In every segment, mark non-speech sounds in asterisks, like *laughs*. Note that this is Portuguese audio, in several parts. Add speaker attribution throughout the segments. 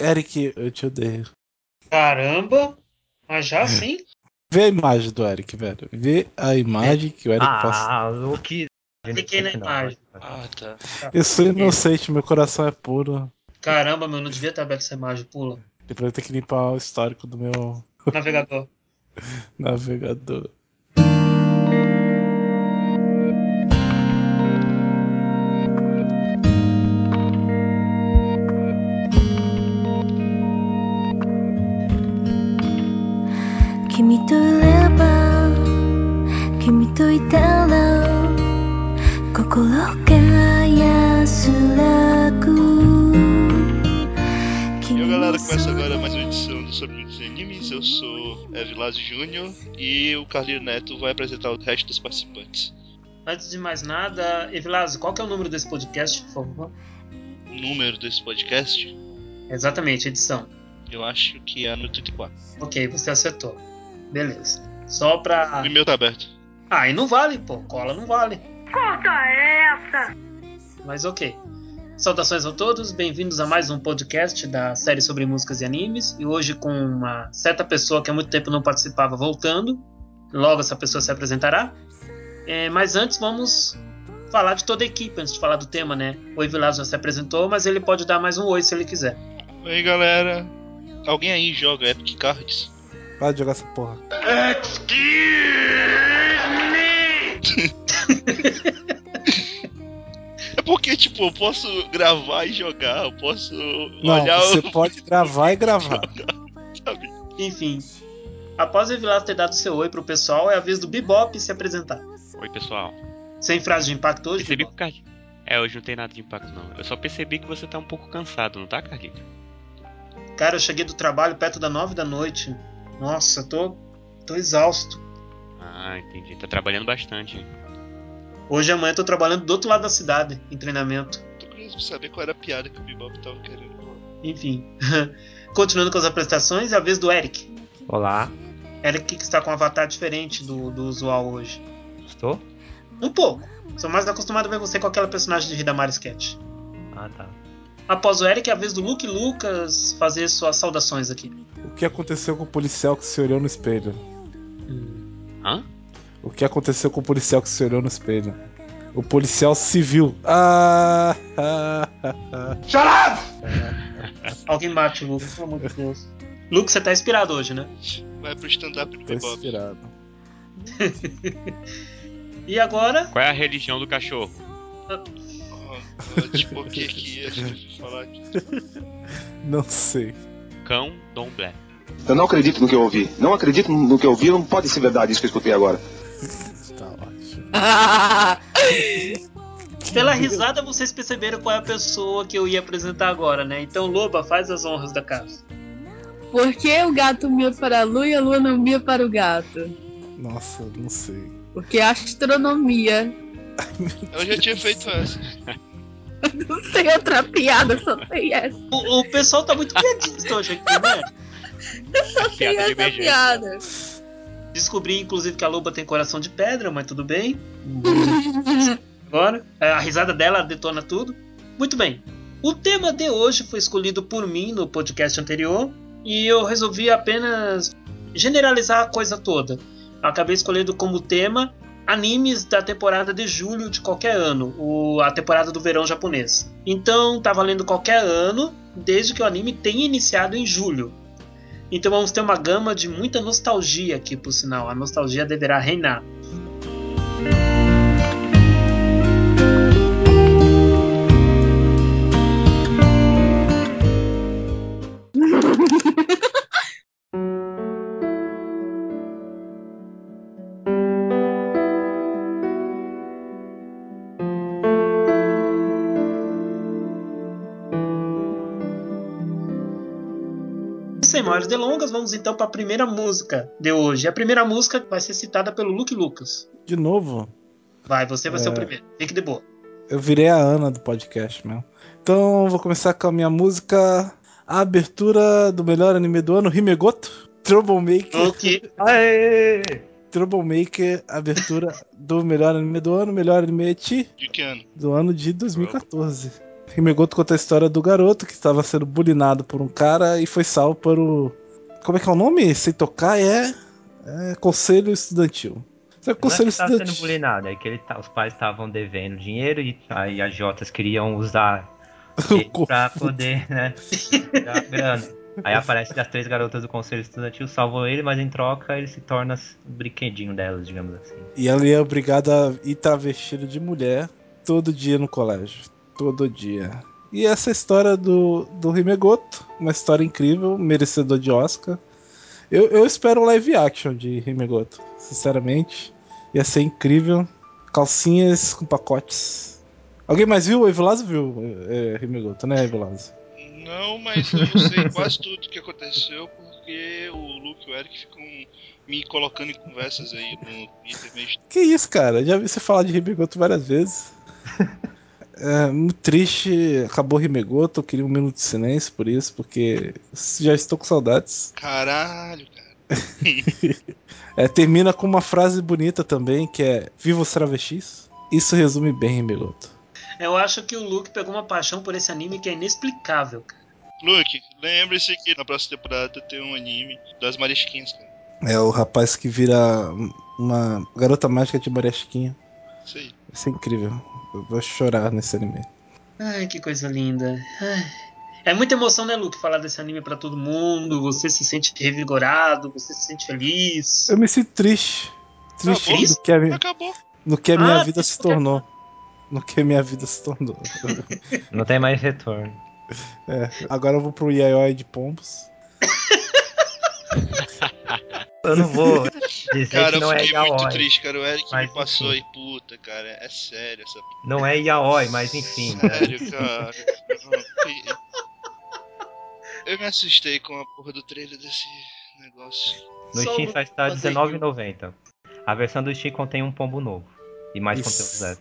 Speaker 1: Eric, eu te odeio.
Speaker 2: Caramba! Mas já assim?
Speaker 1: Vê a imagem do Eric, velho. Vê a imagem que o Eric posta.
Speaker 3: Ah, o que.
Speaker 2: Cliquei na imagem.
Speaker 4: Ah, tá.
Speaker 1: Eu sou inocente, meu coração é puro.
Speaker 2: Caramba, meu, não devia ter aberto essa imagem. Pula.
Speaker 1: Depois eu tenho que limpar o histórico do meu
Speaker 2: Navegador. *laughs*
Speaker 1: navegador. "
Speaker 5: 君といたら心が安らぐ」
Speaker 4: E aí, galera, começa agora mais uma edição do Sobre Muitos Animes. Eu sou Evilásio Júnior e o Carlinho Neto vai apresentar o resto dos participantes.
Speaker 2: Antes de mais nada, Evilásio, qual que é o número desse podcast, por favor?
Speaker 4: O número desse podcast,
Speaker 2: Exatamente, edição.
Speaker 4: eu acho que é no 34.
Speaker 2: Ok, você acertou. Beleza. Só pra.
Speaker 4: O e-mail tá aberto.
Speaker 2: Ah, e não vale, pô. Cola não vale.
Speaker 5: Corta essa!
Speaker 2: Mas ok. Saudações a todos, bem-vindos a mais um podcast da série sobre músicas e animes. E hoje com uma certa pessoa que há muito tempo não participava voltando. Logo essa pessoa se apresentará. É, mas antes vamos falar de toda a equipe, antes de falar do tema, né? O Evilás já se apresentou, mas ele pode dar mais um oi se ele quiser.
Speaker 4: Oi, galera. Alguém aí joga Epic Cards?
Speaker 1: Para de jogar essa porra. *laughs*
Speaker 4: É porque, tipo, eu posso gravar e jogar, eu posso
Speaker 1: Não,
Speaker 4: olhar
Speaker 1: você
Speaker 4: o.
Speaker 1: pode gravar e gravar.
Speaker 4: Sabe? *laughs*
Speaker 2: Enfim, após o Evilás ter dado seu oi pro pessoal, é a vez do Bebop se apresentar.
Speaker 6: Oi, pessoal.
Speaker 2: Sem frase de impacto hoje,
Speaker 6: Percebi que o Carlinhos. É, hoje não tem nada de impacto, não. Eu só percebi que você tá um pouco cansado, não tá, Carlinhos?
Speaker 2: Cara, eu cheguei do trabalho perto da nove da noite. Nossa, tô, tô exausto.
Speaker 6: Ah, entendi. Tá trabalhando bastante. hein?
Speaker 2: Hoje e amanhã eu tô trabalhando do outro lado da cidade, em treinamento.
Speaker 4: Tô curioso pra saber qual era a piada que o Bebop tava querendo.
Speaker 2: Enfim. *laughs* Continuando com as apresentações, é a vez do Eric.
Speaker 3: Olá,
Speaker 2: Eric que está com um avatar diferente do, do usual hoje.
Speaker 3: estou?
Speaker 2: Um pouco. Sou mais acostumado a ver você com aquela personagem de Hidamari Sketch.
Speaker 3: Ah, tá.
Speaker 2: Após o Eric, é a vez do Luke Lucas fazer suas saudações aqui.
Speaker 1: O que aconteceu com o policial que se olhou no espelho?
Speaker 6: Hã?
Speaker 1: O que aconteceu com o policial que se olhou no espelho? O policial civil. Ah, ah, ah, ah.
Speaker 2: Alguém bate o Luke, pelo amor de Deus. Luke, você tá inspirado hoje, né?
Speaker 4: Vai pro stand-up do
Speaker 1: Tô
Speaker 4: Bebop.
Speaker 1: inspirado. *laughs*
Speaker 2: E agora,
Speaker 6: Qual é a religião do cachorro?
Speaker 4: Tipo, *laughs* o que que ia falar aqui?
Speaker 1: Não sei.
Speaker 6: Cão Domblé.
Speaker 7: Eu não acredito no que eu ouvi. Não acredito no que eu ouvi. Não pode ser verdade isso que eu escutei agora.
Speaker 1: Tá ótimo. *laughs*
Speaker 2: pela risada, vocês perceberam qual é a pessoa que eu ia apresentar agora, né? Então, Loba, faz as honras da casa.
Speaker 8: Por que o gato mia para a lua e a lua não mia para o gato?
Speaker 1: Nossa, não sei.
Speaker 8: Porque a astronomia.
Speaker 4: Eu já tinha feito essa. *laughs* *laughs*
Speaker 8: Não tem outra piada, só tem essa.
Speaker 2: O, o pessoal tá muito piadista hoje aqui, né?
Speaker 8: Só tem
Speaker 6: Piada de
Speaker 8: essa
Speaker 6: emergência.
Speaker 8: piada.
Speaker 2: Descobri, inclusive, que a Loba tem coração de pedra, mas tudo bem. *laughs* Agora, é, a risada dela detona tudo. Muito bem. O tema de hoje foi escolhido por mim no podcast anterior e eu resolvi apenas generalizar a coisa toda. Eu acabei escolhendo como tema animes da temporada de julho de qualquer ano, o- a temporada do verão japonês. Então tá valendo qualquer ano, desde que o anime tenha iniciado em julho. Então vamos ter uma gama de muita nostalgia aqui, por sinal. A nostalgia deverá reinar. Maiores delongas, vamos então para a primeira música de hoje. A primeira música vai ser citada pelo Luke Lucas.
Speaker 1: De novo,
Speaker 2: Vai, você vai ser o
Speaker 1: É.
Speaker 2: primeiro. Fique de boa.
Speaker 1: eu virei a Ana do podcast mesmo. Então, vou começar com a minha música. A abertura do melhor anime do ano, Himegoto. Troublemaker.
Speaker 2: Ok. *laughs*
Speaker 3: Aê!
Speaker 1: Troublemaker, abertura do melhor anime do ano, melhor anime Eti
Speaker 4: De que ano?
Speaker 1: do ano de 2014. Himegoto conta a história do garoto que estava sendo bulinado por um cara e foi salvo por o. Como é que é o nome? Sem tocar é. é Conselho Estudantil. Isso é
Speaker 3: Não é
Speaker 1: Conselho
Speaker 3: que tava sendo bulinado, é que ele tá- os pais estavam devendo dinheiro e aí as Jotas queriam usar *laughs* pra poder, né, dar grana. Aí aparece as três garotas do conselho estudantil, salvam ele, mas em troca ele se torna o brinquedinho delas, digamos assim.
Speaker 1: E ele é obrigado a ir travestido de mulher todo dia no colégio. Todo dia. E essa é história do, do Himegoto, uma história incrível, merecedor de Oscar. Eu, eu espero um live action de Himegoto, sinceramente. Ia ser incrível. Calcinhas com pacotes. Alguém mais viu? O Evilásio viu é, Himegoto, né, Evilásio?
Speaker 4: Não, mas eu sei quase tudo que aconteceu porque o Luke e o Eric ficam me colocando em conversas aí no Twitter mesmo.
Speaker 1: Que isso, cara? Já vi você falar de Himegoto várias vezes. *laughs* É muito triste. Acabou Himegoto. Eu queria um minuto de silêncio por isso, porque já estou com saudades.
Speaker 4: Caralho, cara. *laughs*
Speaker 1: É, termina com uma frase bonita também, que é Viva os travestis. Isso resume bem Himegoto.
Speaker 2: Eu acho que o Luke pegou uma paixão por esse anime que é inexplicável, cara.
Speaker 4: Luke, lembre-se que na próxima temporada tem um anime das Marisquinhas, cara.
Speaker 1: É o rapaz que vira uma garota mágica de Maria Chiquinha.
Speaker 4: Isso aí.
Speaker 1: Isso é incrível. Eu vou chorar nesse anime.
Speaker 2: Ai, que coisa linda. Ai. É muita emoção, né, Luke, falar desse anime pra todo mundo. Você se sente revigorado, você se sente feliz.
Speaker 1: Eu me sinto triste. Triste
Speaker 4: Acabou?
Speaker 1: no que a, mi-
Speaker 4: Acabou.
Speaker 1: no que a minha
Speaker 2: Ah,
Speaker 1: vida se tornou. No que a minha vida se tornou. *laughs*
Speaker 3: Não tem mais retorno.
Speaker 1: É, agora eu vou pro Yayoi de Pombos. *laughs*
Speaker 3: Eu não vou *laughs* dizer
Speaker 4: Cara,
Speaker 3: que
Speaker 4: eu
Speaker 3: não é
Speaker 4: fiquei muito
Speaker 3: yaoi.
Speaker 4: triste, cara. O Eric
Speaker 3: Mas,
Speaker 4: me passou
Speaker 3: enfim.
Speaker 4: aí, puta, cara. É sério essa.
Speaker 3: Não é yaoi, mas enfim. né?
Speaker 4: Sério, cara. Eu me assustei com a porra do trailer desse negócio.
Speaker 3: No
Speaker 2: Só
Speaker 3: Steam só está
Speaker 2: Luke conseguiu.
Speaker 3: R$19,90. A versão do Steam contém um pombo novo. E mais
Speaker 1: Isso.
Speaker 3: conteúdo zero.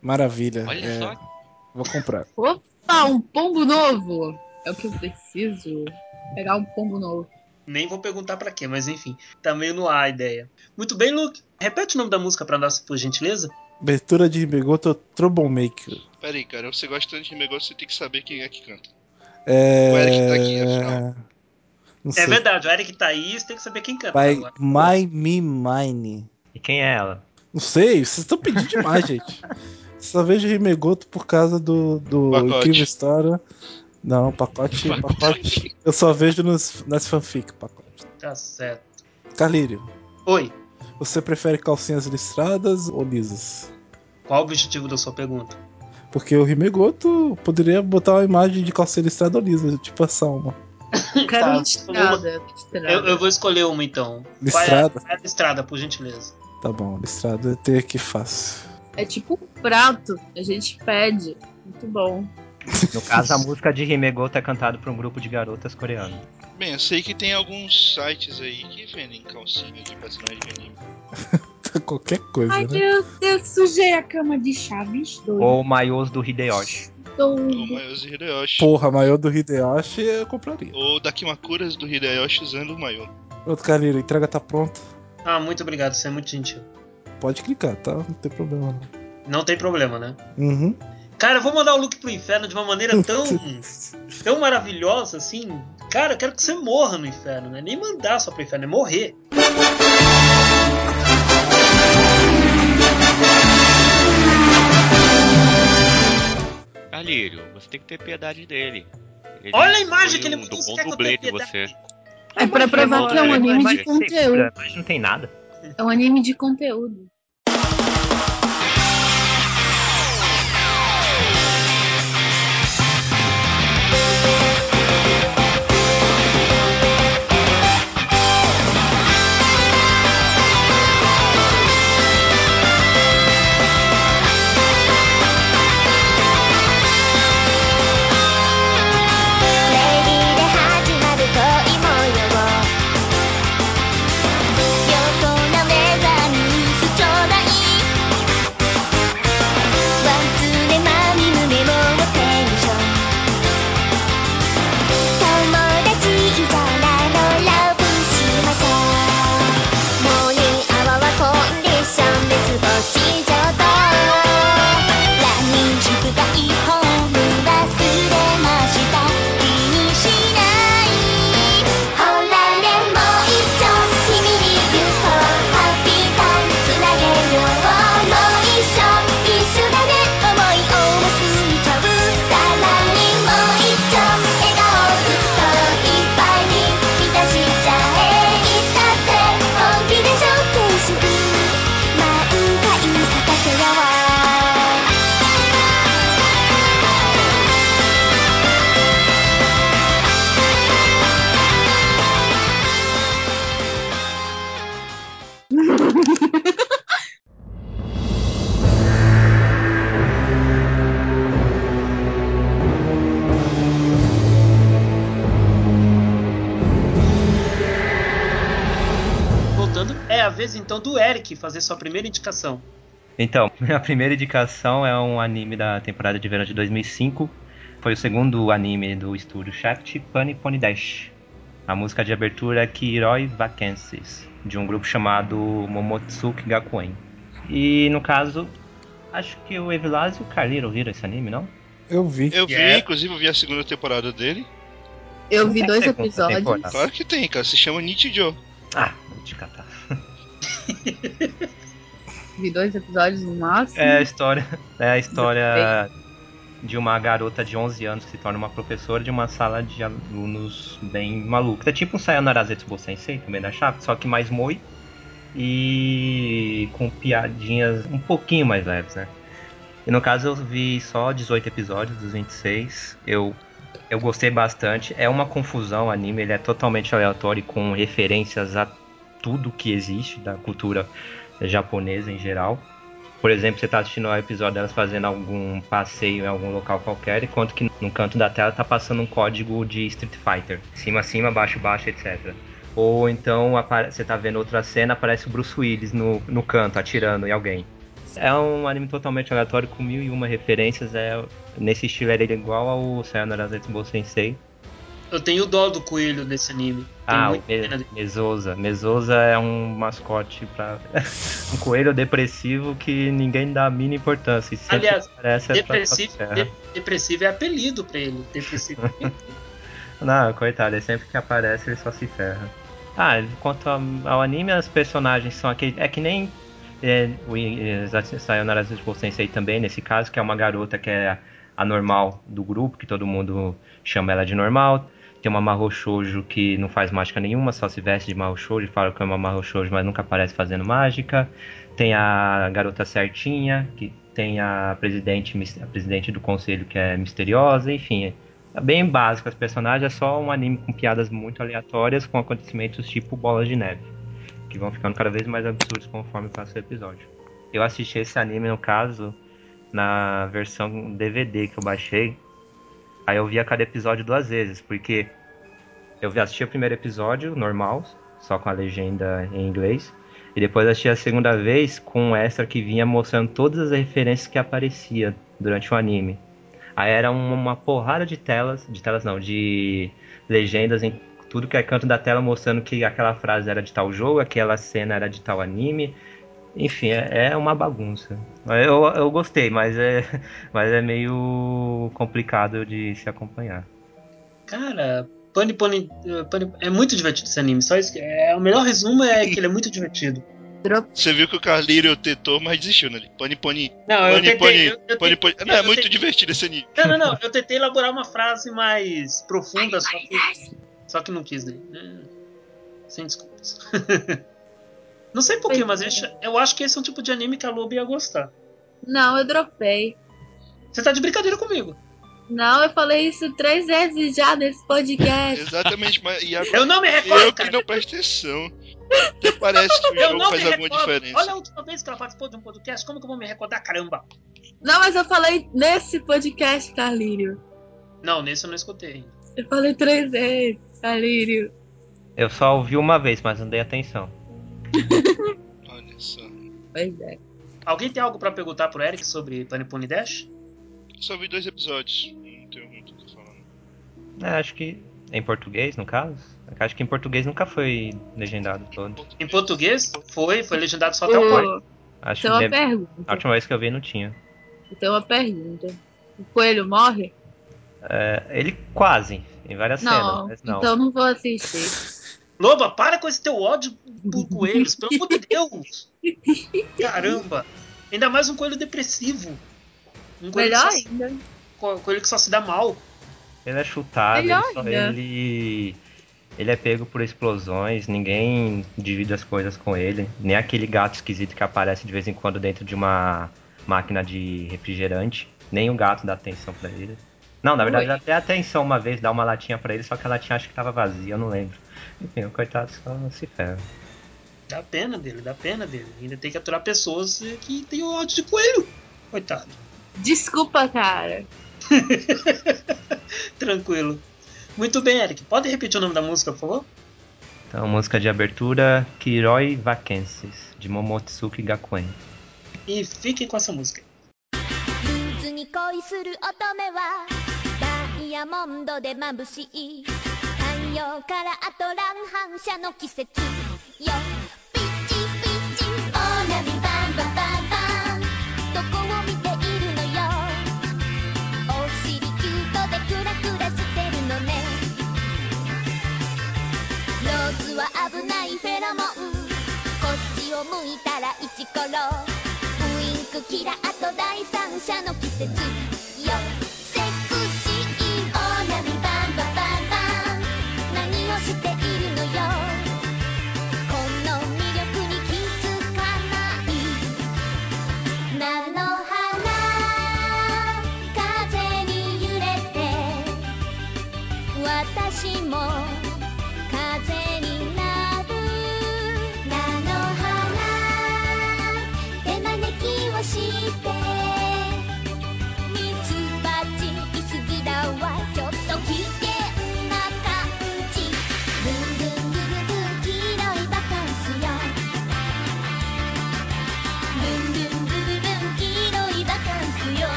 Speaker 1: Maravilha.
Speaker 6: Olha
Speaker 1: é,
Speaker 6: só.
Speaker 1: Vou comprar.
Speaker 8: Opa, um pombo novo! É o que eu preciso. Pegar um pombo novo.
Speaker 2: Nem vou perguntar pra quê, mas enfim, tá meio no ar a ideia. Muito bem, Luke. Repete o nome da música pra nós, por gentileza.
Speaker 1: Abertura de Himegoto Troublemaker.
Speaker 4: Pera aí, cara. Você gosta tanto de negócio, você tem que saber quem é que canta.
Speaker 1: É...
Speaker 4: O Eric tá aqui, afinal.
Speaker 1: Não
Speaker 2: É
Speaker 1: sei.
Speaker 2: verdade, o Eric tá aí, você tem que saber quem canta.
Speaker 1: By
Speaker 2: agora.
Speaker 1: My Me Mine.
Speaker 3: E quem é ela?
Speaker 1: Não sei, vocês estão pedindo demais, *laughs* gente. Só vejo Himegoto por causa do, do incrível história. Não, *laughs* pacote, pacote. Eu só vejo nos, nas fanfic, pacote.
Speaker 2: Tá certo.
Speaker 1: Carlírio,
Speaker 2: Oi,
Speaker 1: você prefere calcinhas listradas ou lisas?
Speaker 2: qual o objetivo da sua pergunta?
Speaker 1: Porque o Himegoto poderia botar uma imagem de calcinha listrada ou lisa, tipo a Salma.
Speaker 8: Eu *laughs* quero
Speaker 2: Tá,
Speaker 8: listrada. listrada.
Speaker 2: Eu, eu vou escolher uma então.
Speaker 1: Listrada?
Speaker 2: Qual é a listrada, por gentileza?
Speaker 1: Tá bom, listrada tem que fácil.
Speaker 8: É tipo um prato. A gente pede. Muito bom.
Speaker 3: No caso, a música de Himegoto é cantada por um grupo de garotas coreanas.
Speaker 4: Bem, eu sei que tem alguns sites aí que vendem calcinha de personagem de anime. *laughs*
Speaker 1: Qualquer coisa,
Speaker 8: Ai,
Speaker 1: né?
Speaker 8: meu Deus, sujei a cama de chaves. Doido.
Speaker 3: Ou maiôs do Hideyoshi.
Speaker 4: Ou
Speaker 8: Doido.
Speaker 4: Mayoshi Hideyoshi.
Speaker 1: Porra, maior do Hideyoshi eu compraria.
Speaker 4: Ou Dakimakuras do Hideyoshi usando o Mayo.
Speaker 1: Pronto, Carlírio, a entrega tá pronta.
Speaker 2: Ah, muito obrigado, você é muito gentil.
Speaker 1: Pode clicar, tá? Não tem problema não.
Speaker 2: Não tem problema, né?
Speaker 1: Uhum.
Speaker 2: Cara, eu vou mandar o Luke pro inferno de uma maneira tão, *laughs* tão maravilhosa assim. Cara, eu quero que você morra no inferno, né? Nem mandar só pro inferno, é morrer.
Speaker 6: Carlírio, você tem que ter piedade dele. Ele
Speaker 2: Olha a imagem que ele
Speaker 6: um
Speaker 2: mandou,
Speaker 6: do bom dublê de você.
Speaker 8: É pra provar que é um anime de conteúdo.
Speaker 3: Mas não tem nada.
Speaker 8: É um anime de conteúdo.「
Speaker 2: então do Eric fazer sua primeira indicação.
Speaker 3: Então, *laughs* minha primeira indicação é um anime da temporada de verão de 2005. Foi o segundo anime do estúdio Shaft, Bunny Pony Dash. A música de abertura é Kiroi Vacancies, de um grupo chamado Momotsuki Gakuen. E no caso, acho que o Evilás e o Carliro viram esse anime, não?
Speaker 1: Eu vi.
Speaker 4: Eu vi,
Speaker 2: Yeah.
Speaker 4: inclusive, eu vi a segunda temporada dele.
Speaker 8: Eu vi
Speaker 3: Não
Speaker 8: dois
Speaker 3: tem segunda
Speaker 8: episódios.
Speaker 3: temporada.
Speaker 4: Claro que tem, cara. Se chama Nichijou.
Speaker 3: Ah, vou te catar.
Speaker 8: Vi dois episódios no máximo.
Speaker 3: É a história, é a história de uma garota de 11 anos que se torna uma professora de uma sala de alunos bem maluca. É tipo um Sayonara Zetsubo Sensei, também da Chape, só que mais moi e com piadinhas um pouquinho mais leves, né? E no caso eu vi só 18 episódios dos 26. Eu eu gostei bastante. É uma confusão o anime, ele é totalmente aleatório com referências a tudo que existe da cultura japonesa em geral. Por exemplo, você tá assistindo ao episódio delas fazendo algum passeio em algum local qualquer, enquanto que no canto da tela tá passando um código de Street Fighter. Cima, cima, baixo, baixo, etc. Ou então você tá vendo outra cena, aparece o Bruce Willis no, no canto, atirando em alguém. É um anime totalmente aleatório com mil e uma referências. É, nesse estilo ele é igual ao Sayonara Zetsubo Sensei.
Speaker 2: Eu tenho dó do coelho nesse anime.
Speaker 3: Ah, o Me. Mesosa. Mesosa é um mascote pra. *laughs* um coelho depressivo que ninguém dá a mínima importância.
Speaker 2: Aliás,
Speaker 3: é
Speaker 2: Depressivo,
Speaker 3: pra
Speaker 2: de- depressivo é apelido pra ele. Depressivo. *laughs*
Speaker 3: Não, coitado, ele sempre que aparece ele só se ferra. Ah, quanto ao, anime, as personagens são aquele. É que nem é, o é, Sayonara Zetsubo Sensei também, nesse caso, que é uma garota que é a normal do grupo, que todo mundo chama ela de normal. Tem uma Mahou Shoujo que não faz mágica nenhuma, só se veste de Mahou Shoujo e fala que é uma Mahou Shoujo, mas nunca aparece fazendo mágica. Tem a garota certinha, que tem a presidente, a presidente do conselho que é misteriosa, enfim. É bem básico as personagens, é só um anime com piadas muito aleatórias, com acontecimentos tipo bolas de neve, que vão ficando cada vez mais absurdos conforme passa o episódio. Eu assisti esse anime, no caso, na versão DVD que eu baixei. Aí eu via cada episódio duas vezes, porque eu assisti o primeiro episódio, normal, só com a legenda em inglês. E depois assisti a segunda vez com um extra que vinha mostrando todas as referências que aparecia durante o anime. Aí era uma porrada de telas, de telas não, de legendas em tudo que é canto da tela mostrando que aquela frase era de tal jogo, aquela cena era de tal anime. Enfim, é, é uma bagunça. Eu, eu gostei, mas é, *laughs* mas é meio complicado de se acompanhar.
Speaker 2: Cara, Pony Pony, Pony- é muito divertido esse anime. Só isso, é, o melhor resumo é que ele é muito divertido.
Speaker 4: Você viu que o Carlírio tentou, mas desistiu, né? Pony Pony.
Speaker 2: Não, eu
Speaker 4: Pony
Speaker 2: tentei.
Speaker 4: Pony.
Speaker 2: eu- eu
Speaker 4: Pony
Speaker 2: tentei-
Speaker 4: Pony. Não, é
Speaker 2: eu
Speaker 4: muito
Speaker 2: tentei-
Speaker 4: divertido esse anime.
Speaker 2: Não, não, não. Eu tentei elaborar uma frase mais profunda, só que, só que não quis né? Sem desculpas. *laughs* Não sei porquê, mas eu acho- eu acho que esse é um tipo de anime que a Lobo ia gostar.
Speaker 8: Não, eu dropei.
Speaker 2: Você tá de brincadeira comigo.
Speaker 8: Não, eu falei isso três vezes já nesse podcast. *laughs*
Speaker 4: Exatamente, mas e agora
Speaker 2: Eu não me recordo,
Speaker 4: eu que
Speaker 2: cara.
Speaker 4: não presto atenção. Até parece que o
Speaker 2: Eu
Speaker 4: jogo faz alguma diferença.
Speaker 2: Olha a última vez que ela participou de um podcast, como que eu vou me recordar? Caramba!
Speaker 8: Não, mas eu falei nesse podcast, Carlírio.
Speaker 2: Não, nesse eu não escutei.
Speaker 8: Eu falei três vezes, Carlírio.
Speaker 3: Eu só ouvi uma vez, mas não dei atenção. *laughs*
Speaker 4: Olha só.
Speaker 8: Pois é.
Speaker 2: Alguém tem algo pra perguntar pro Eric sobre Pony Dash?
Speaker 4: Só vi dois episódios. Não tenho muito o que falar.
Speaker 3: É, acho que em português, no caso. Acho que em português nunca foi legendado todo.
Speaker 2: Em português, foi, foi legendado só até o quarto.
Speaker 8: Eu
Speaker 3: Acho
Speaker 8: uma
Speaker 3: que a
Speaker 8: pergunta.
Speaker 3: última vez que eu vi não tinha.
Speaker 8: Eu tenho uma pergunta. O coelho morre?
Speaker 3: É, ele quase, em várias cenas,
Speaker 8: Não,
Speaker 3: mas não.
Speaker 8: então não vou assistir.
Speaker 2: Loba, para com esse teu ódio por coelhos, pelo amor de *laughs* Deus! Caramba! Ainda mais um coelho depressivo. Um coelho,
Speaker 8: Melhor
Speaker 2: que só,
Speaker 8: ainda.
Speaker 2: co- coelho que só se dá mal.
Speaker 3: Ele é chutado, ele, só- ele, ele é pego por explosões, ninguém divide as coisas com ele. Nem aquele gato esquisito que aparece de vez em quando dentro de uma máquina de refrigerante. Nem o gato dá atenção pra ele. Não, na verdade,
Speaker 8: Oi.
Speaker 3: até atenção uma vez, dá uma latinha pra ele, só que a latinha acho que tava vazia, eu não lembro. Enfim, o coitado só se ferra.
Speaker 2: Dá pena dele, dá pena dele. Ainda tem que aturar pessoas que têm ódio de coelho. Coitado.
Speaker 8: Desculpa, cara. *laughs*
Speaker 2: Tranquilo. Muito bem, Eric. Pode repetir o nome da música, por favor?
Speaker 3: Então, música de abertura Kiroi Vacances, de Momotsuki Gakuen.
Speaker 2: E fiquem com essa música.
Speaker 5: ルーズに恋する乙女はダイ ヤモンドで眩しい。太陽からあと乱反射の季節よピッチピッチオーナビバンバンバンバンどこを見ているのよ。お尻キュートでクラクラしてるのね。ローズは危ないフェロモン。こっちを向いたらイチコロ。ウインクキラあと第三者の季節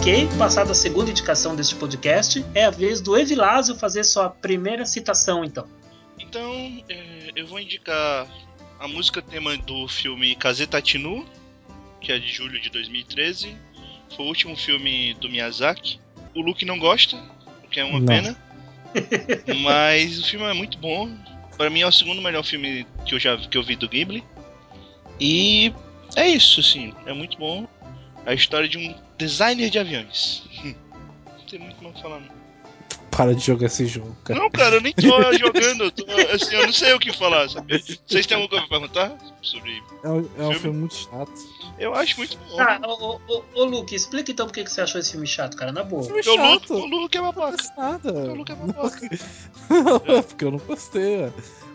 Speaker 2: Ok, passada a segunda indicação deste podcast, é a vez do Evilásio fazer sua primeira citação, então.
Speaker 4: Então, é, eu vou indicar a música tema do filme Kazetatinu, que é de julho de 2013. Foi o último filme do Miyazaki. O Luke não gosta, o que é uma
Speaker 1: Não.
Speaker 4: pena. *laughs* Mas o filme é muito bom. Para mim é o segundo melhor filme que eu já que eu vi do Ghibli. E é isso, assim, é muito bom. A história de um designer de aviões. Não tem muito mais o que falar. Não.
Speaker 1: Para de jogar esse jogo, cara.
Speaker 4: Não, cara, eu nem tô *laughs* jogando. Eu, tô, assim, eu não sei o que falar, sabe? Vocês têm alguma coisa pra perguntar sobre.
Speaker 1: É um, é um
Speaker 4: Filme?
Speaker 1: filme muito chato.
Speaker 4: Eu acho muito bom.
Speaker 2: Tá, ô, ô, ô, Luke, explica então por que você achou esse filme chato, cara, na boa.
Speaker 1: Filme
Speaker 4: Porque o Luke,
Speaker 1: chato.
Speaker 4: o Luke é babaca.
Speaker 1: nada.
Speaker 4: O Luke é babaca.
Speaker 1: Não, *laughs* porque eu não gostei. ó.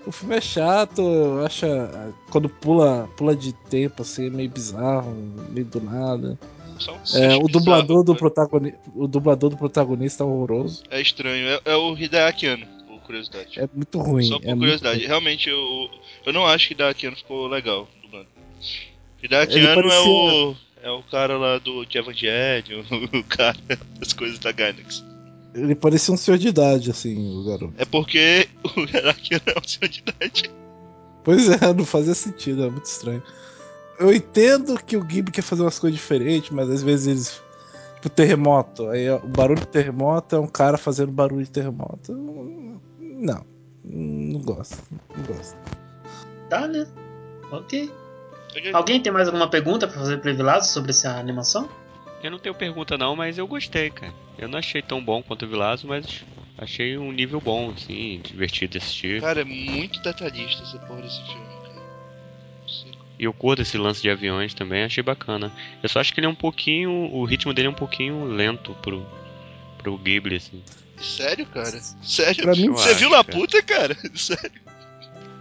Speaker 1: O filme é chato, eu acho. ah, Quando pula, pula de tempo, assim, é meio bizarro, meio do nada.
Speaker 4: Só um
Speaker 1: É, o
Speaker 4: bizarro,
Speaker 1: dublador do
Speaker 4: cara.
Speaker 1: protagonista. O dublador do protagonista é horroroso.
Speaker 4: É estranho. É, é o Hideaki Anno, por curiosidade.
Speaker 1: É muito ruim.
Speaker 4: Só por
Speaker 1: é muito
Speaker 4: curiosidade.
Speaker 1: ruim.
Speaker 4: Realmente, eu, eu não acho que Hideaki Anno ficou legal dublando. Hideaki Anno é
Speaker 1: parecia-
Speaker 4: o. É o cara lá do de Evangelion, *laughs* o cara das coisas da Gainax.
Speaker 1: Ele parecia um senhor de idade, assim, o garoto.
Speaker 4: É porque *laughs* o Hideaki Anno é um senhor de idade.
Speaker 1: Pois é, não fazia sentido, é muito estranho. Eu entendo que o Ghibli quer fazer umas coisas diferentes, mas às vezes eles. Tipo, terremoto. Aí o barulho de terremoto é um cara fazendo barulho de terremoto. Não. Não gosto. Não gosto.
Speaker 2: Tá, né? Ok. Alguém tem mais alguma pergunta pra fazer pro sobre essa animação?
Speaker 6: Eu não tenho pergunta não, mas eu gostei, cara. Eu não achei tão bom quanto o Vilazo, mas achei um nível bom, assim, divertido de assistir.
Speaker 4: Cara, é muito detalhista essa porra desse filme, cara. Não sei.
Speaker 6: E eu curto esse lance de aviões também, achei bacana. Eu só acho que ele é um pouquinho. O ritmo dele é um pouquinho lento pro, pro Ghibli, assim.
Speaker 4: Sério, cara? Sério?
Speaker 1: Pra mim,
Speaker 4: Você
Speaker 6: eu
Speaker 4: viu
Speaker 6: acho,
Speaker 4: Laputa, cara? *laughs* Sério?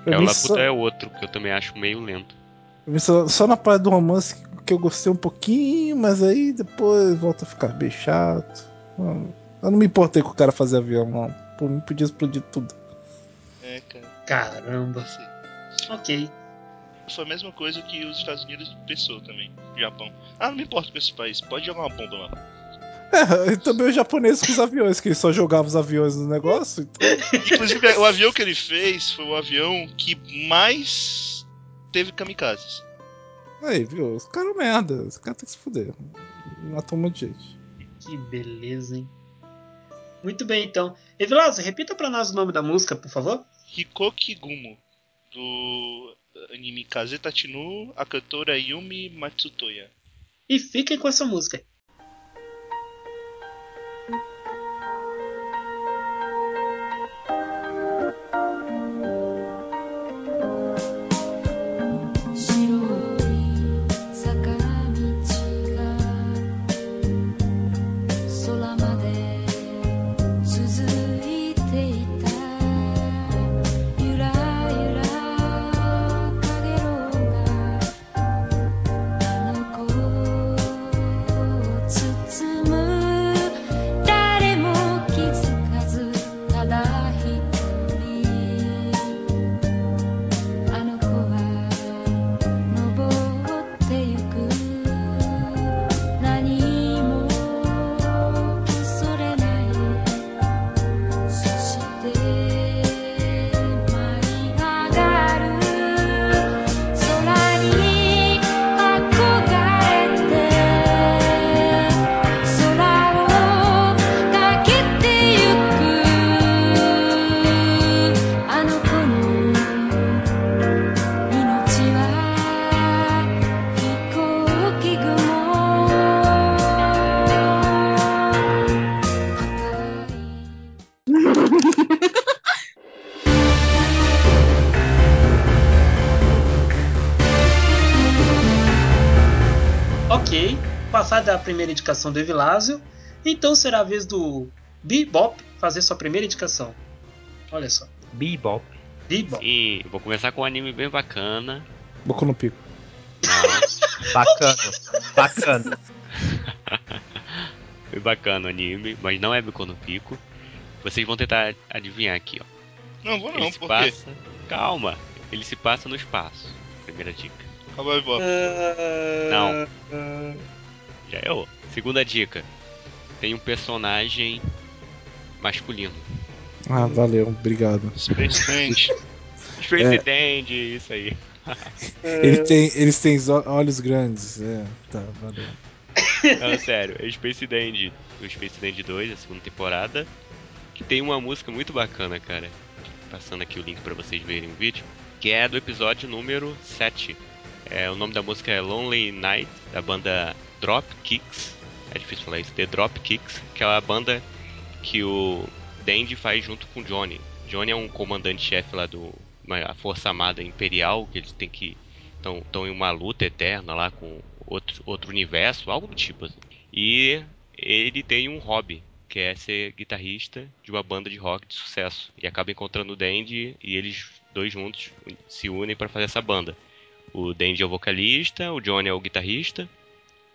Speaker 1: Pra
Speaker 6: é, o Laputa
Speaker 1: só,
Speaker 6: é outro, que eu também acho meio lento.
Speaker 1: só, só na parte do romance que eu gostei um pouquinho, mas aí depois volta a ficar bem chato. Não, Eu não me importei com o cara fazer avião, não. Por mim podia explodir tudo.
Speaker 4: É, cara.
Speaker 2: Caramba.
Speaker 4: Sei.
Speaker 2: Ok.
Speaker 4: Foi a mesma coisa que os Estados Unidos pensou também. O Japão. Ah, não me importa com esse país. Pode jogar uma bomba lá.
Speaker 1: É, e também os japoneses com os aviões, que ele só jogava os aviões no negócio. Então...
Speaker 4: Inclusive, o avião que ele fez foi o avião que mais teve kamikazes.
Speaker 1: Aí, viu? Os caras é merda. Os caras tem que se fuder. Matou um monte de gente.
Speaker 2: Que beleza, hein? Muito bem, então. Evilásio, repita pra nós o nome da música, por favor.
Speaker 4: Hikoki Gumo, do anime Kazetatinu, a cantora Yumi Matsutoya.
Speaker 2: E fiquem com essa música.「Passada a primeira indicação do Evilásio, então será a vez do Bebop fazer sua primeira indicação. Olha só.
Speaker 3: Bebop.
Speaker 2: Bebop.
Speaker 6: Sim, vou começar com um anime bem bacana.
Speaker 1: Boku no pico. *laughs*
Speaker 3: Bacana. Bacana. *laughs*
Speaker 6: bem bacana o anime, mas não é Boku no Pico. Vocês vão tentar adivinhar aqui, ó.
Speaker 4: Não vou não,
Speaker 6: Ele se
Speaker 4: por quê?
Speaker 6: passa. Calma, ele se passa no espaço. Primeira dica.
Speaker 4: Cowboy Bebop.
Speaker 6: Não. Já errou. Segunda dica. Tem um personagem masculino.
Speaker 1: Ah, valeu, obrigado.
Speaker 4: Space Band.
Speaker 6: Space Dandy, isso aí. *laughs*
Speaker 1: Ele tem, eles têm olhos grandes. É, tá, valeu.
Speaker 6: Não, sério, é Space Dandy. O Space Dandy 2, a segunda temporada. Que tem uma música muito bacana, cara. Passando aqui o link pra vocês verem o vídeo. Que é do episódio número 7. É, o nome da música é Lonely Night, da banda Drop Kicks. É difícil falar isso, The Drop Kicks, que é a banda que o Dandy faz junto com o Johnny. Johnny é um comandante-chefe lá do uma Força Armada Imperial, que eles têm que estão em uma luta eterna lá com outro, outro universo, algo do tipo assim. E ele tem um hobby, que é ser guitarrista de uma banda de rock de sucesso. E acaba encontrando o Dandy e eles dois juntos se unem para fazer essa banda. O Dandy é o vocalista, o Johnny é o guitarrista,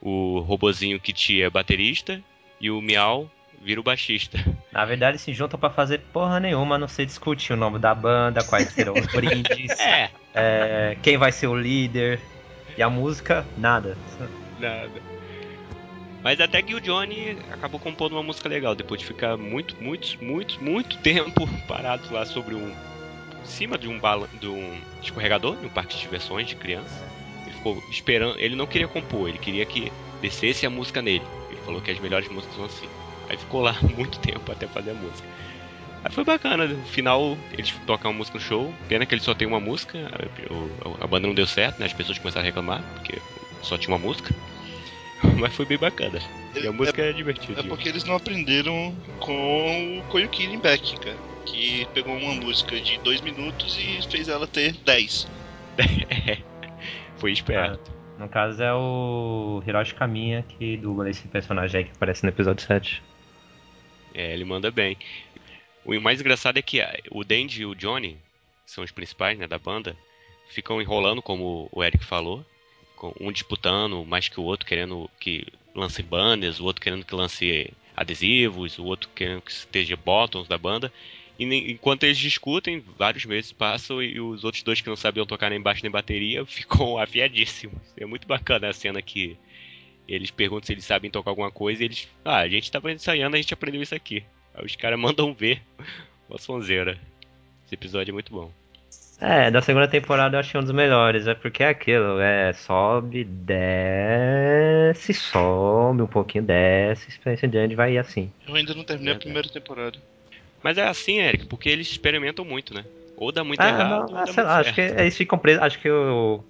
Speaker 6: o robozinho Kitty é baterista e o Miau vira o baixista. *laughs*
Speaker 3: Na verdade, se juntam pra fazer porra nenhuma, a não ser discutir o nome da banda, quais *laughs* serão os brindes,
Speaker 6: É,
Speaker 3: é, quem vai ser o líder. E a música, nada.
Speaker 6: nada. Mas até que o Johnny acabou compondo uma música legal, depois de ficar muito, muito, muito, muito tempo *laughs* parado lá sobre um. em cima de um, bala, de um escorregador, de um parque de diversões de criança. Ele ficou esperando. Ele não queria compor, ele queria que descesse a música nele. Ele falou que as melhores músicas são assim. Aí ficou lá *laughs* muito tempo até fazer a música. Aí foi bacana, no final eles tocam uma música no show. Pena que ele só tem uma música, a, a banda não deu certo, né? As pessoas começaram a reclamar, porque só tinha uma música. *laughs* Mas foi bem bacana. E a música é, divertida.
Speaker 4: É porque eles não aprenderam com o Koyuki Beck, cara. Que pegou uma música de dois minutos e fez ela ter 10. *laughs*
Speaker 6: Foi esperto.
Speaker 3: No caso é o Hiroshi Kamiya que dubla esse personagem aí que aparece no episódio 7.
Speaker 6: É, ele manda bem. O mais engraçado é que o Dandy e o Johnny, que são os principais né, da banda, ficam enrolando, como o Eric falou, com um disputando mais que o outro, querendo que lance banners, o outro querendo que lance adesivos, o outro querendo que esteja bottoms da banda. E enquanto eles discutem, vários meses passam e os outros dois que não sabiam tocar nem baixo nem bateria *laughs* ficam afiadíssimos. É muito bacana a cena que eles perguntam se eles sabem tocar alguma coisa e eles. Ah, a gente tava ensaiando, a gente aprendeu isso aqui. Aí os caras *laughs* mandam ver uma sonzeira. Esse episódio é muito bom.
Speaker 3: É, da segunda temporada eu achei um dos melhores, é porque é aquilo, é sobe, desce, sobe, um pouquinho desce, Space Jam vai assim.
Speaker 4: Eu ainda não terminei a
Speaker 6: Verdade.
Speaker 4: primeira temporada.
Speaker 6: Mas é assim, Eric, porque eles experimentam muito, né? Ou dá muito
Speaker 3: Ah,
Speaker 6: errado,
Speaker 3: não, ah, sei lá, acho que
Speaker 6: certo.
Speaker 3: eles ficam presos, acho que o,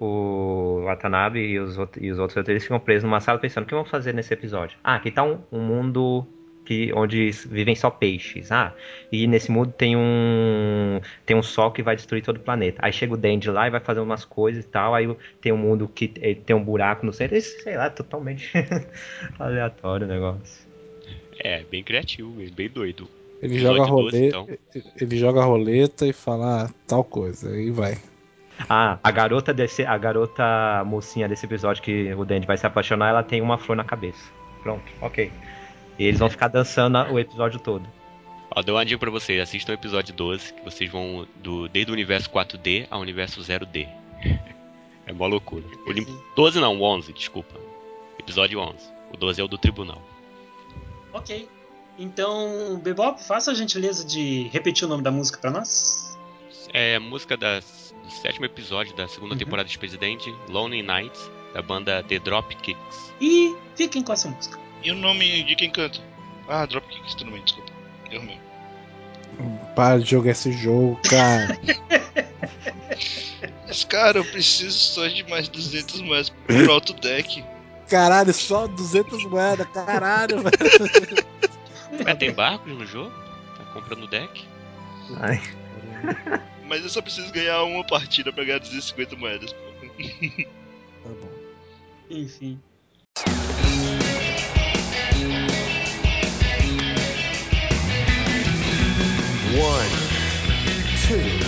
Speaker 3: o Watanabe e os, e os outros roteiristas ficam presos numa sala pensando, o que vamos fazer nesse episódio? Ah, aqui tá um, um mundo que, onde vivem só peixes, ah, e nesse mundo tem um tem um sol que vai destruir todo o planeta. Aí chega o Dandy lá e vai fazer umas coisas e tal, aí tem um mundo que eh, tem um buraco no centro, Isso, sei lá, totalmente *laughs* aleatório o negócio.
Speaker 6: É, bem criativo, bem doido.
Speaker 1: Ele
Speaker 6: Episódio
Speaker 1: joga,
Speaker 6: 12,
Speaker 1: roleta,
Speaker 6: então.
Speaker 1: ele joga a roleta e fala ah, tal coisa. Aí vai.
Speaker 3: Ah, a garota desse, a garota mocinha desse episódio que o Dandy vai se apaixonar, ela tem uma flor na cabeça. Pronto, ok. E eles vão ficar dançando o episódio todo.
Speaker 6: Ó, dou uma dica pra vocês, assistam o episódio 12, que vocês vão do, desde o universo 4D ao universo 0D. *laughs* É mó loucura. O lim- 12 não, o 11, desculpa. Episódio 11. O 12 é o do tribunal.
Speaker 2: Ok. Então, Bebop, faça a gentileza de repetir o nome da música pra nós.
Speaker 6: É a música das- do sétimo episódio da segunda
Speaker 2: Uhum.
Speaker 6: temporada de Presidente, Lonely Nights, da banda The Drop Kicks.
Speaker 2: E fiquem com essa música.
Speaker 4: E o nome de quem canta? Ah, Dropkicks, tudo bem, desculpa. Erro meu.
Speaker 1: Para de jogar esse jogo, cara. *laughs*
Speaker 4: Mas, cara, eu preciso só de mais 200 mais pro alto deck.
Speaker 1: Caralho, só 200 moedas, caralho, velho. *laughs*
Speaker 6: Ué, tem barcos no jogo? Tá comprando deck?
Speaker 3: Ai,
Speaker 4: Mas eu só preciso ganhar uma partida pra ganhar 250 moedas.
Speaker 1: Tá bom.
Speaker 2: Enfim.
Speaker 9: One, two,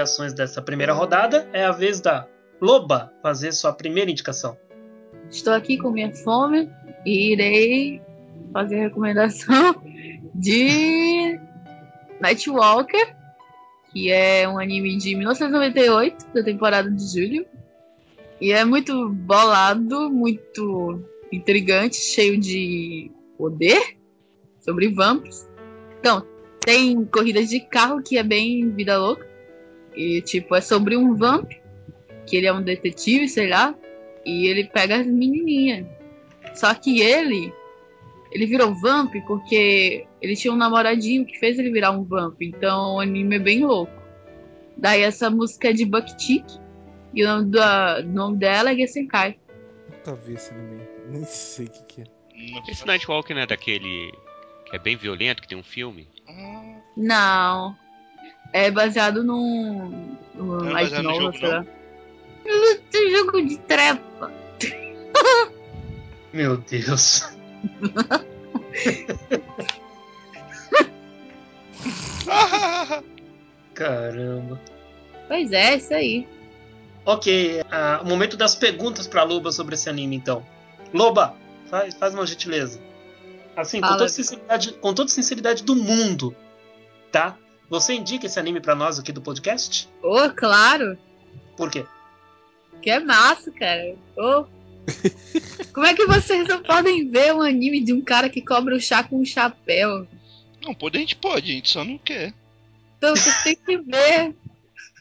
Speaker 2: indicações dessa primeira rodada, é a vez da Loba fazer sua primeira indicação.
Speaker 8: Estou aqui com minha fome e irei fazer a recomendação *laughs* de Nightwalker, que é um anime de 1998, da temporada de julho. E é muito bolado, muito intrigante, cheio de poder sobre vampiros. Então, tem corridas de carro que é bem vida louca. E tipo, é sobre um vamp, que ele é um detetive, sei lá, e ele pega as menininhas. Só que ele ele virou vamp porque ele tinha um namoradinho que fez ele virar um vamp. Então o anime é bem louco. Daí essa música é de Buck Chick e o nome, da, o nome dela é Gessenkai.
Speaker 1: Nunca vi esse anime. Nem sei o que, que é.
Speaker 6: Esse Nightwalker não é daquele que é bem violento, que tem um filme?
Speaker 8: Não. É baseado num.
Speaker 4: é
Speaker 8: light
Speaker 4: no
Speaker 8: novel,
Speaker 4: jogo,
Speaker 8: de trepa. *laughs*
Speaker 2: Meu Deus. *laughs* Caramba.
Speaker 8: Pois é, isso aí.
Speaker 2: Ok, ah, o momento das perguntas pra Loba sobre esse anime, então. Loba, faz, faz uma gentileza. Assim, com toda, sinceridade, com toda sinceridade do mundo, tá? Você indica esse anime pra nós aqui do podcast?
Speaker 8: Ô, claro.
Speaker 2: Por quê?
Speaker 8: Que é massa, cara. Ô. *laughs* Como é que vocês não podem ver um anime de um cara que cobra o chá com um chapéu?
Speaker 4: não, pode, a gente pode, a gente só não quer.
Speaker 8: Então vocês têm que ver.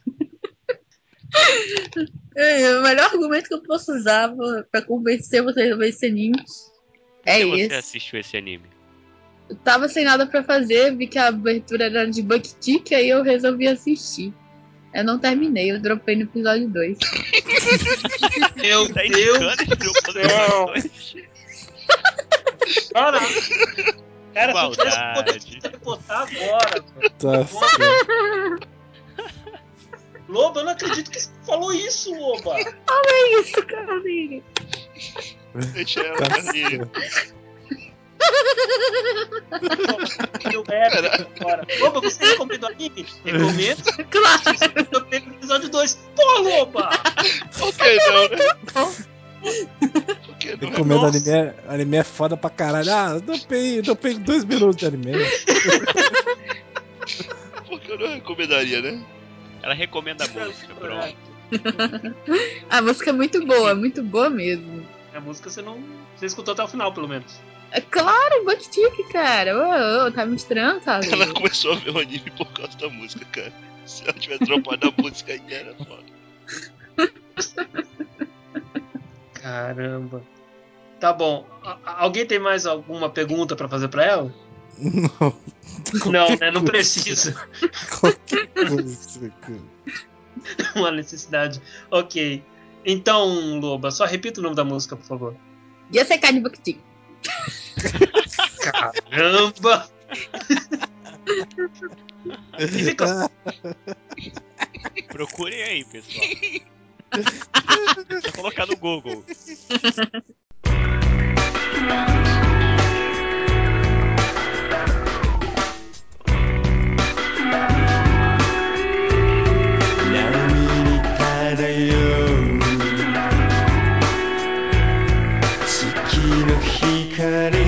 Speaker 8: *laughs* É, o melhor argumento que eu posso usar pra- pra convencer vocês a ver esse anime é
Speaker 6: Por que
Speaker 8: esse.
Speaker 6: você assistiu esse anime?
Speaker 8: Tava sem nada pra fazer, vi que a abertura era de Buck Tick, aí eu resolvi assistir. Eu não terminei, eu dropei no episódio 2.
Speaker 2: Meu
Speaker 6: Tá
Speaker 2: Deus do céu! Cara, cara, se eu tivesse
Speaker 6: Maldade.
Speaker 2: poder te teleportar agora.
Speaker 1: Tá.
Speaker 2: Loba, eu não acredito que você falou isso, Loba.
Speaker 8: Isso, cara, amigo.
Speaker 4: Deixa ela.
Speaker 2: Eu era agora. Loba, você recomenda o anime? Recomendo. *laughs*
Speaker 8: Claro.
Speaker 2: Eu no episódio 2. Pô, Loba!
Speaker 4: Que não, *laughs* né?
Speaker 1: Recomendo anime, é- anime é foda pra caralho. Ah, eu dopei, dopei dois minutos de anime. *laughs*
Speaker 4: Por que eu não recomendaria, né?
Speaker 6: Ela recomenda a música, pronto.
Speaker 8: A música é muito boa, muito boa mesmo.
Speaker 2: É A música você não. Você escutou até o final, pelo menos.
Speaker 8: É claro, Botique, cara. Ô, ô, tá me estranhando, sabe?
Speaker 4: Ela começou a ver o anime por causa da música, cara. Se ela tivesse dropado a música aí, era foda.
Speaker 2: Caramba. Tá bom. Alguém tem mais alguma pergunta pra fazer pra ela?
Speaker 1: Não.
Speaker 2: Não, né? Não precisa.
Speaker 1: Qualquer coisa, cara. *laughs*
Speaker 2: Uma necessidade. Ok. Então, Loba, só repita o nome da música, por favor.
Speaker 8: Yasekai de Botique.
Speaker 2: Caramba!
Speaker 6: Procurem aí, pessoal. Só colocar no Google. *laughs*
Speaker 2: Ok.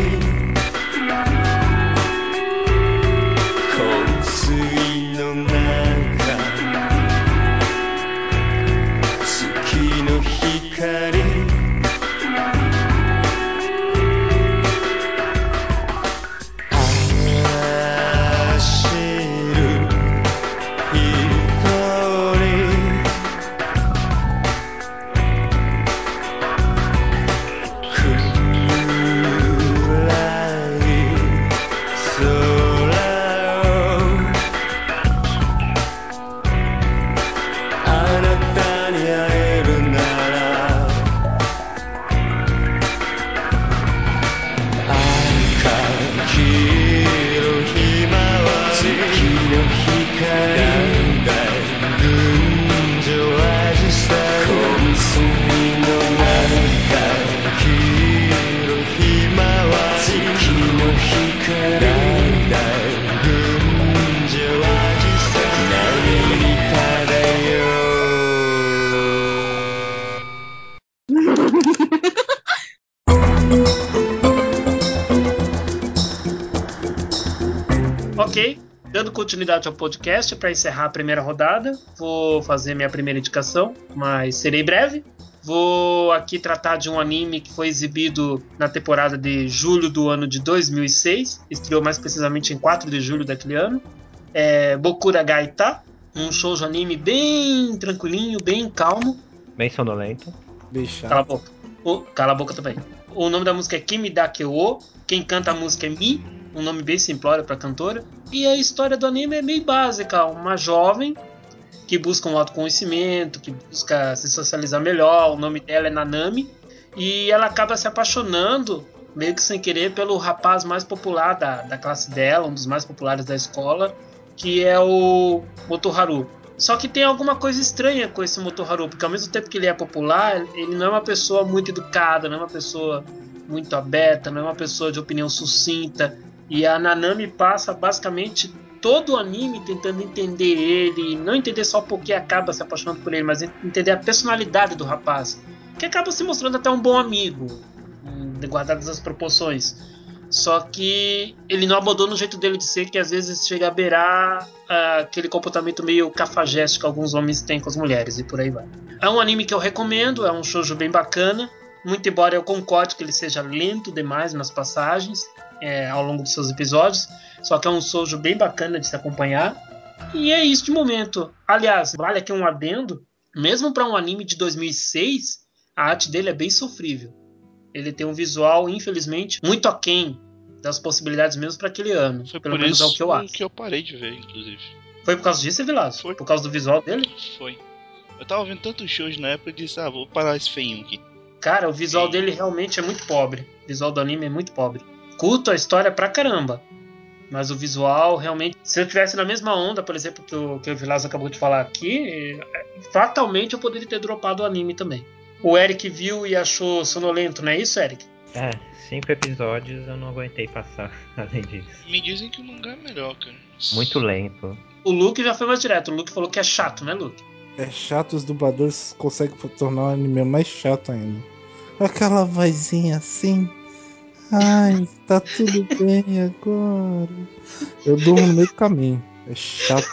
Speaker 2: Continuidade ao podcast, para encerrar a primeira rodada, vou fazer minha primeira indicação, mas serei breve. Vou aqui tratar de um anime que foi exibido na temporada de julho do ano de 2006, estreou mais precisamente em 4 de julho daquele ano. É Bokura Gaita, um shoujo anime bem tranquilinho, bem calmo.
Speaker 3: Bem sonolento.
Speaker 2: Cala a boca. O- cala a boca também. O nome da música é Kimi Dakeo. Quem canta a música é Mi, um nome bem simplório pra cantora. E a história do anime é meio básica. Uma jovem que busca um autoconhecimento, que busca se socializar melhor. O nome dela é Nanami. E ela acaba se apaixonando, meio que sem querer, pelo rapaz mais popular da, da classe dela, um dos mais populares da escola, que é o Motoharu. Só que tem alguma coisa estranha com esse Motoharu, porque ao mesmo tempo que ele é popular, ele não é uma pessoa muito educada, não é uma pessoa muito aberta, não é uma pessoa de opinião sucinta. E a Nanami passa basicamente todo o anime tentando entender ele, não entender só porque acaba se apaixonando por ele, mas entender a personalidade do rapaz, que acaba se mostrando até um bom amigo, hum, guardadas as proporções. Só que ele não abandona o jeito dele de ser, que às vezes chega a beirar ah, aquele comportamento meio cafajeste que alguns homens têm com as mulheres e por aí vai. É um anime que eu recomendo, é um shoujo bem bacana, muito embora eu concorde que ele seja lento demais nas passagens é, ao longo dos seus episódios, só que é um shoujo bem bacana de se acompanhar. E é isso de momento. Aliás, vale aqui um adendo, mesmo para um anime de 2006, a arte dele é bem sofrível. Ele tem um visual, infelizmente, muito aquém das possibilidades mesmo para aquele ano.
Speaker 4: Foi
Speaker 2: Pelo
Speaker 4: por
Speaker 2: menos
Speaker 4: isso
Speaker 2: é o que eu acho.
Speaker 4: que eu parei de ver, inclusive.
Speaker 2: Foi por causa disso, Vilazo?
Speaker 4: Foi.
Speaker 2: Por causa do visual dele?
Speaker 4: Foi. Eu tava vendo tantos shows na época e disse, ah, vou parar esse feinho aqui.
Speaker 2: Cara, o visual dele realmente é muito pobre. O visual do anime é muito pobre. Curto a história pra caramba. Mas o visual realmente. Se eu tivesse na mesma onda, por exemplo, que o, que o Vilazo acabou de falar aqui, eh, fatalmente eu poderia ter dropado o anime também. O Eric viu e achou sonolento, não é isso, Eric?
Speaker 3: É, cinco episódios eu não aguentei passar *laughs* além disso.
Speaker 4: Me dizem que o mangá é melhor, cara.
Speaker 3: Muito lento.
Speaker 2: O Luke já foi mais direto. O Luke falou que é chato, né, Luke?
Speaker 1: É chato, os dubladores conseguem tornar o anime mais chato ainda. Aquela vozinha assim. Ai, tá tudo bem agora. Eu durmo no meio do caminho. É chato.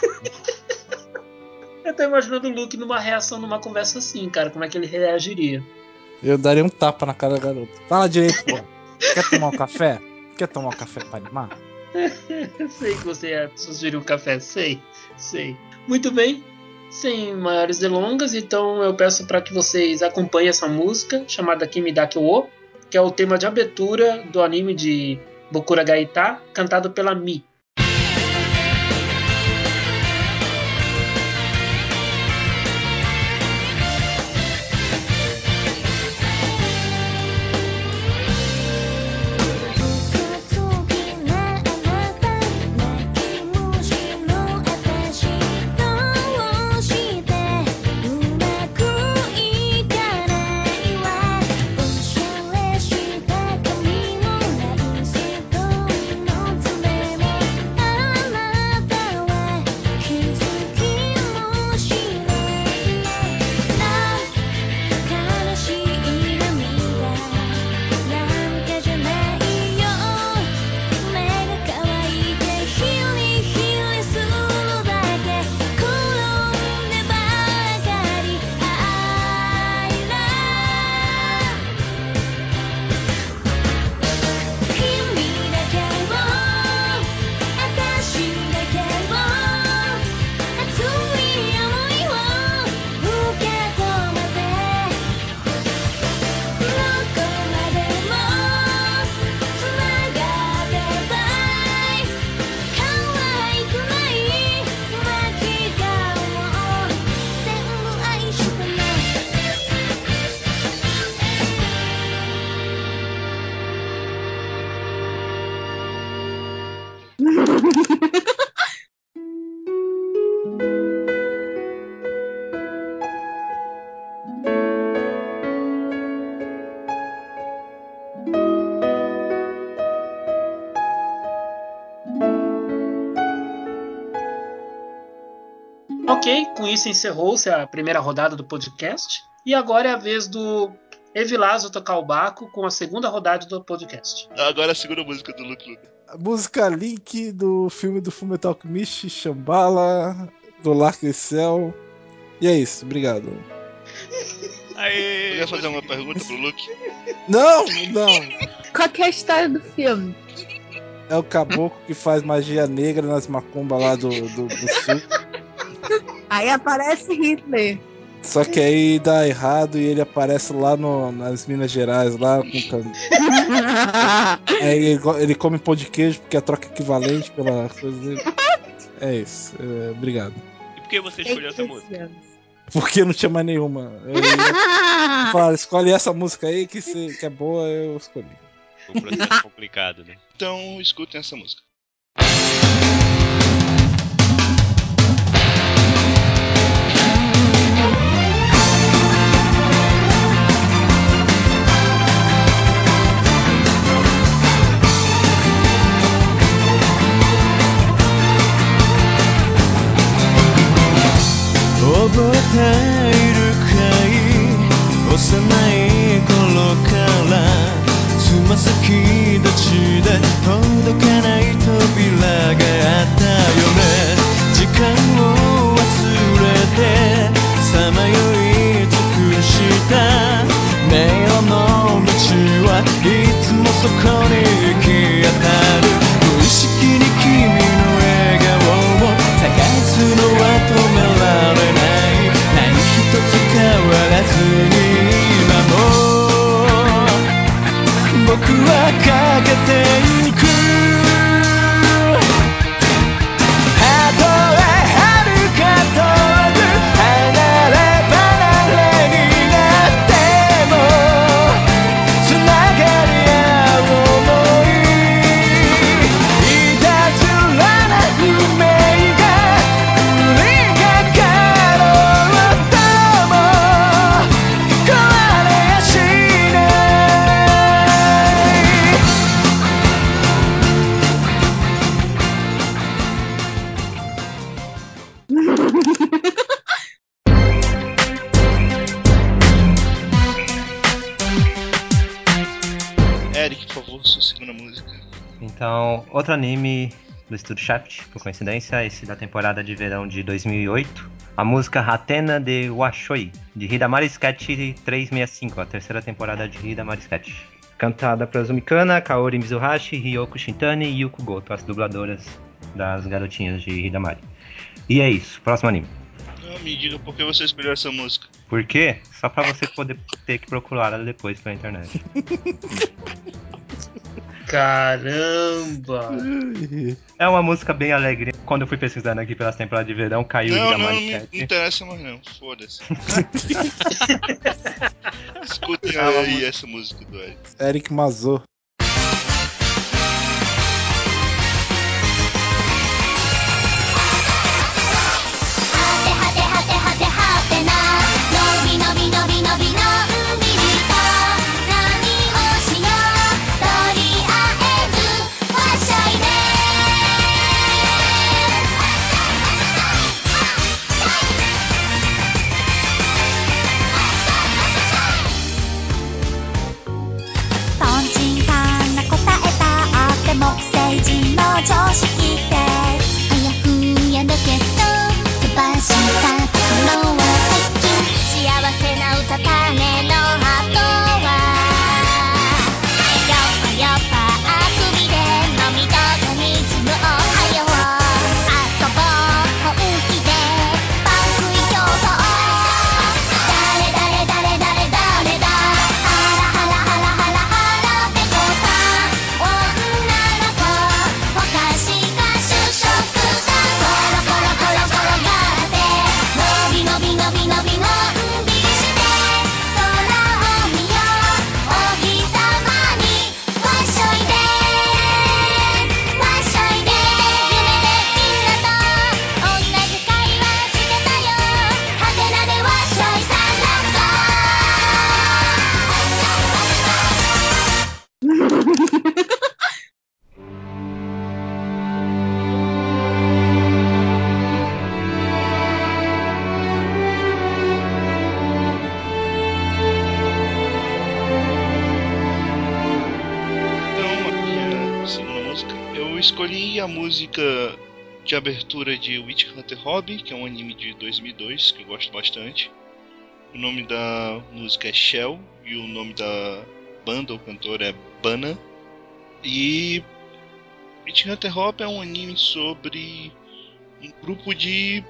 Speaker 2: Eu tô imaginando o Luke numa reação numa conversa assim, cara. Como é que ele reagiria?
Speaker 1: Eu daria um tapa na cara da garota. Fala direito, pô. Quer tomar um café? Quer tomar um café pra animar?
Speaker 10: Eu *laughs* sei que você ia sugerir um café, sei, sei. Muito bem, sem maiores delongas, então eu peço para que vocês acompanhem essa música chamada Kimi Dake wo, que é o tema de abertura do anime de Bokura Gaita, cantado pela Mi. Com isso encerrou-se a primeira rodada do podcast. E agora é a vez do Evilásio tocar o Baco com a segunda rodada do podcast.
Speaker 4: Agora a segunda música do Luke Luke.
Speaker 1: A música Link do filme do Fullmetal Alchemist, Shambhala, do Lark Cell. E é isso, obrigado.
Speaker 6: Aê!
Speaker 4: Eu ia fazer uma pergunta pro Luke.
Speaker 1: Não, não.
Speaker 8: Qual que é a história do filme?
Speaker 1: É o caboclo que faz magia negra nas macumbas lá do, do, do sul.
Speaker 8: Aí aparece Hitler.
Speaker 1: Só que aí dá errado e ele aparece lá no, nas Minas Gerais, lá com Aí *laughs* ele, go- ele come pão de queijo porque é a troca equivalente pela coisa dele. É isso, é, obrigado.
Speaker 6: E por que você escolheu essa música?
Speaker 1: Porque não tinha mais nenhuma. Eu ia *laughs* falar, escolhe essa música aí que, se- que é boa, eu escolhi.
Speaker 6: Um processo complicado, né?
Speaker 4: Então escutem essa música.
Speaker 11: 覚えているかい幼い頃からつま先立ちで届かない扉があったよね。時間を忘れてさまよい尽くした。迷路の道はいつもそこに行き当たる。はかけてゆく
Speaker 3: outro anime do estúdio Shaft, por coincidência, esse da temporada de verão de 2008, A música Hatena de Washoi, de Hidamari Sketch 365, a terceira temporada de Hidamari Sketch. Cantada por Azumikana, Kaori Mizuhashi, Ryoko Shintani e Yuko Goto, as dubladoras das garotinhas de Hidamari. E é isso, próximo anime.
Speaker 5: Não, me diga por que você escolheu essa música.
Speaker 3: Por quê? Só pra você poder ter que procurar ela depois pela internet. *laughs*
Speaker 10: Caramba!
Speaker 3: É uma música bem alegre. Quando eu fui pesquisando aqui pelas temporadas de verão, caiu
Speaker 5: não,
Speaker 3: da
Speaker 5: não, manchete.
Speaker 3: Não,
Speaker 5: interessa mais não, foda-se. Escutem aí música. essa música do Eric.
Speaker 1: Eric Mazou.
Speaker 12: Terra, terra, terra, terra, terra, terra, terra, terra,
Speaker 5: terra, terra, terra, terra, música de abertura de Witch Hunter Hobby, que é um anime de 2002 que eu gosto bastante. O nome da música é Shell e o nome da banda ou cantor é Bana. E Witch Hunter Hobby é um anime sobre um grupo de.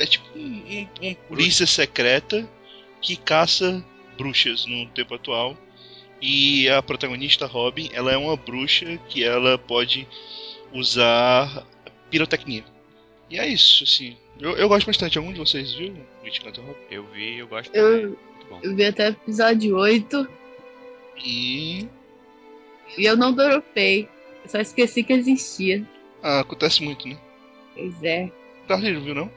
Speaker 5: É tipo um, um- uma polícia secreta que caça bruxas no tempo atual. E a protagonista Robin, ela é uma bruxa que ela pode usar pirotecnia. E é isso, assim. Eu, eu gosto bastante. Algum de vocês viu Hunter Robin?
Speaker 6: Eu vi, eu gosto
Speaker 8: Eu-
Speaker 6: também. Muito bom.
Speaker 8: Eu vi até o episódio 8
Speaker 5: E.
Speaker 8: e eu não dropei. Eu só esqueci que existia.
Speaker 5: Ah, acontece muito, né?
Speaker 8: Pois é.
Speaker 5: Carlinhos, viu não?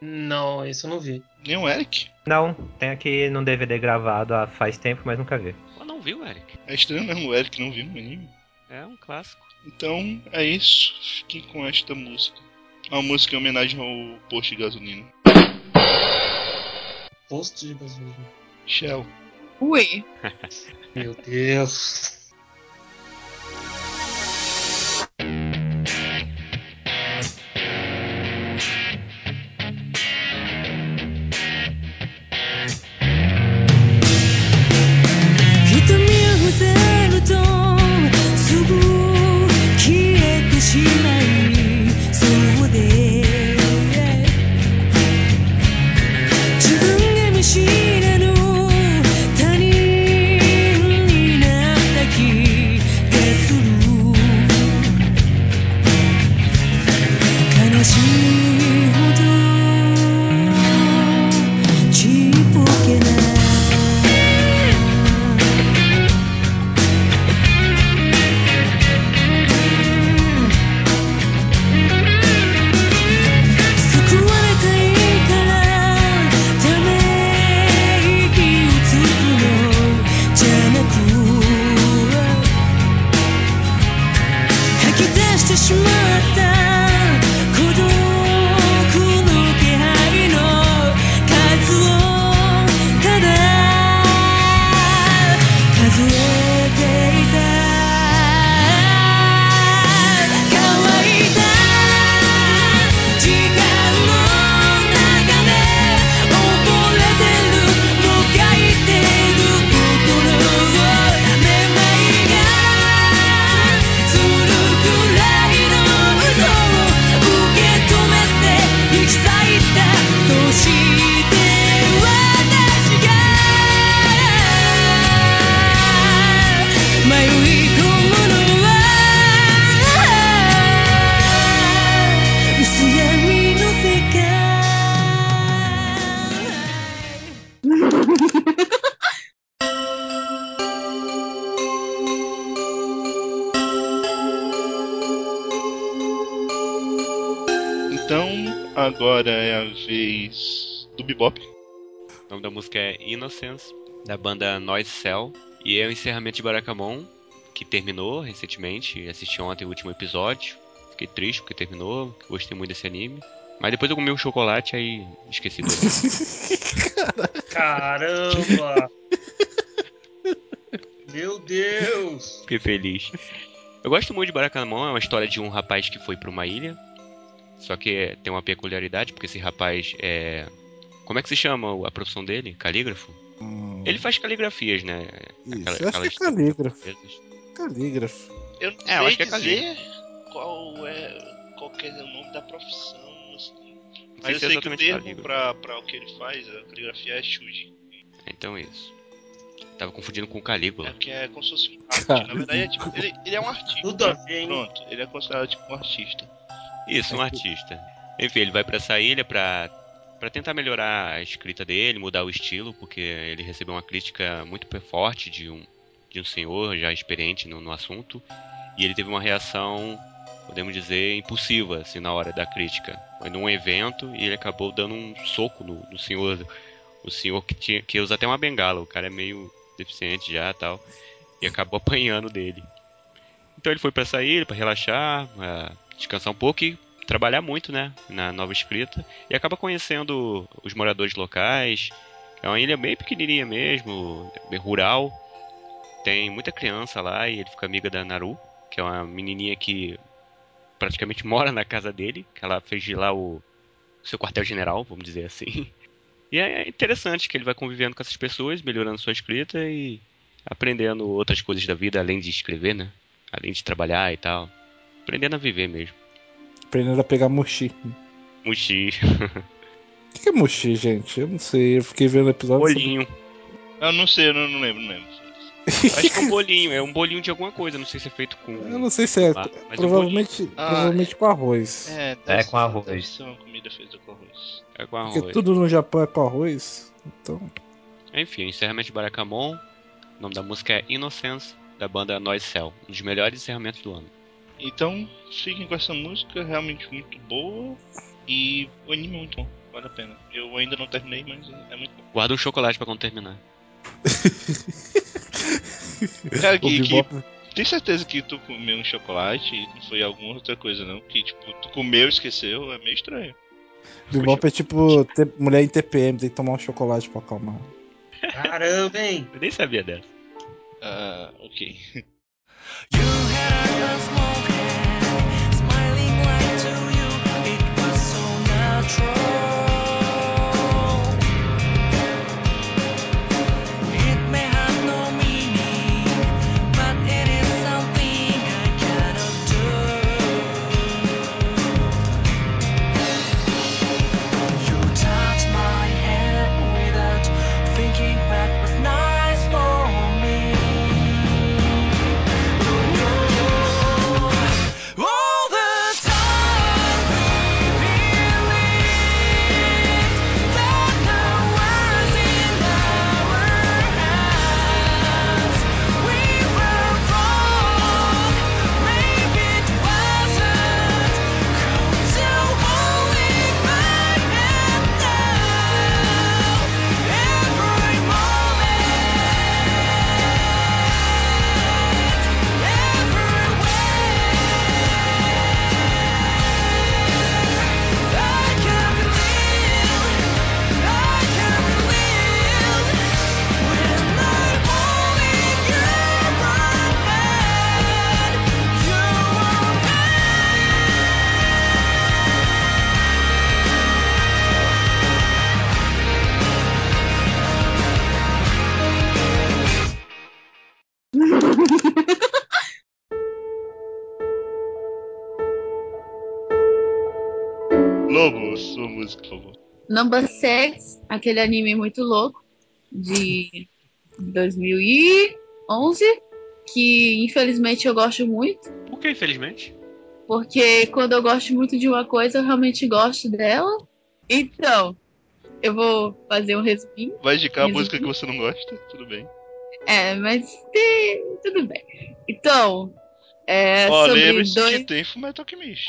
Speaker 10: Não, isso eu não vi.
Speaker 5: Nem o Eric?
Speaker 3: Não, tem aqui num DVD gravado há faz tempo, mas nunca vi.
Speaker 6: Pô, não viu, Eric?
Speaker 5: É estranho mesmo o Eric não viu no anime.
Speaker 6: É um clássico.
Speaker 5: Então é isso. Fiquem com esta música. Uma música em homenagem ao posto de gasolina.
Speaker 10: Posto de gasolina.
Speaker 5: Shell.
Speaker 8: Ui.
Speaker 10: Meu Deus.
Speaker 6: Innocence, da banda Noise Cell. E é o encerramento de Barakamon, que terminou recentemente. Assisti ontem o último episódio. Fiquei triste porque terminou, gostei muito desse anime. Mas depois eu comi um chocolate, aí esqueci tudo. *laughs*
Speaker 2: Caramba! Meu Deus!
Speaker 6: Fiquei feliz. Eu gosto muito de Barakamon, é uma história de um rapaz que foi pra uma ilha. Só que tem uma peculiaridade, porque esse rapaz é. Como é que se chama a profissão dele? Calígrafo?
Speaker 1: Hum,
Speaker 6: Ele faz caligrafias, né?
Speaker 1: Isso, eu acho que é calígrafo. Calígrafo.
Speaker 4: Eu não
Speaker 6: É, eu
Speaker 4: sei
Speaker 6: acho que é
Speaker 4: qual é qual que é o nome da profissão. assim. Mas eu
Speaker 6: é
Speaker 4: sei que o termo pra, pra o que ele faz, a caligrafia é shuji.
Speaker 6: Então é isso. Tava confundindo com
Speaker 4: É
Speaker 6: Calígula.
Speaker 4: que é como se fosse um arte.
Speaker 1: Cara.
Speaker 4: Na verdade, é tipo, ele, ele é um artista.
Speaker 2: Tudo a ver?
Speaker 4: Pronto, ele é considerado tipo um artista.
Speaker 6: Isso, um artista. Enfim, ele vai pra essa ilha pra, pra tentar melhorar a escrita dele, mudar o estilo, porque ele recebeu uma crítica muito forte de um, de um senhor já experiente no, no assunto. E ele teve uma reação, podemos dizer, impulsiva, assim, na hora da crítica. Foi num evento e ele acabou dando um soco no, no senhor. O senhor que, tinha, que usa até uma bengala, o cara é meio deficiente já tal. E acabou *laughs* apanhando dele. Então ele foi pra essa ilha pra relaxar, pra descansar um pouco e trabalhar muito, né, na nova escrita e acaba conhecendo os moradores locais. É uma ilha bem pequenininha mesmo, bem rural. Tem muita criança lá e ele fica amiga da Naru, que é uma menininha que praticamente *laughs* mora na casa dele, que ela fez de lá o seu quartel-general, vamos dizer assim. E é interessante que ele vai convivendo com essas pessoas, melhorando sua escrita e aprendendo outras coisas da vida além de escrever, né? Além de trabalhar e tal. Aprendendo a viver mesmo.
Speaker 1: Aprendendo a pegar mochi.
Speaker 6: Muxi.
Speaker 1: O que que é mochi, gente? Eu não sei. Eu fiquei vendo o episódio.
Speaker 6: Bolinho.
Speaker 4: Eu não sei, eu não, não lembro, não lembro.
Speaker 6: Acho que é um bolinho, é um bolinho de alguma coisa, não sei se é feito com.
Speaker 1: Eu não sei se é.
Speaker 6: Mas é um
Speaker 1: provavelmente,
Speaker 4: Ah,
Speaker 1: provavelmente com arroz.
Speaker 4: É,
Speaker 3: É, com arroz.
Speaker 4: Deve ser uma comida feita com arroz.
Speaker 6: É com
Speaker 1: Porque
Speaker 6: arroz.
Speaker 1: tudo no Japão é com arroz. Então.
Speaker 6: Enfim, encerramento de Barakamon. O nome da música é Innocence, da banda Noise Cell. Um dos melhores encerramentos do ano.
Speaker 4: Então, fiquem com essa música, realmente muito boa. E o anime é muito bom, vale a pena. Eu ainda não terminei, mas é muito bom.
Speaker 6: Guarda um chocolate pra quando terminar. *laughs*
Speaker 4: Cara,
Speaker 1: O
Speaker 4: que, que tem certeza que tu comeu um chocolate e não foi alguma outra coisa, não? Que tipo, tu comeu e esqueceu, é meio estranho.
Speaker 1: Bebop é tipo ter- mulher em TPM, tem que tomar um chocolate pra acalmar.
Speaker 2: Caramba, hein?
Speaker 6: Eu nem sabia dessa.
Speaker 4: Ah, ok. control.
Speaker 8: Number Six, aquele anime muito louco de 2011, que infelizmente eu gosto muito,
Speaker 6: Por que, infelizmente?
Speaker 8: porque quando eu gosto muito de uma coisa, eu realmente gosto dela. Então, eu vou fazer um resuminho.
Speaker 4: Vai indicar a
Speaker 8: Resumindo.
Speaker 4: música que você não gosta? Tudo bem.
Speaker 8: É, mas tudo bem. Então, é
Speaker 4: Ó,
Speaker 8: sobre dois.
Speaker 4: que tem Fullmetal Alchemist.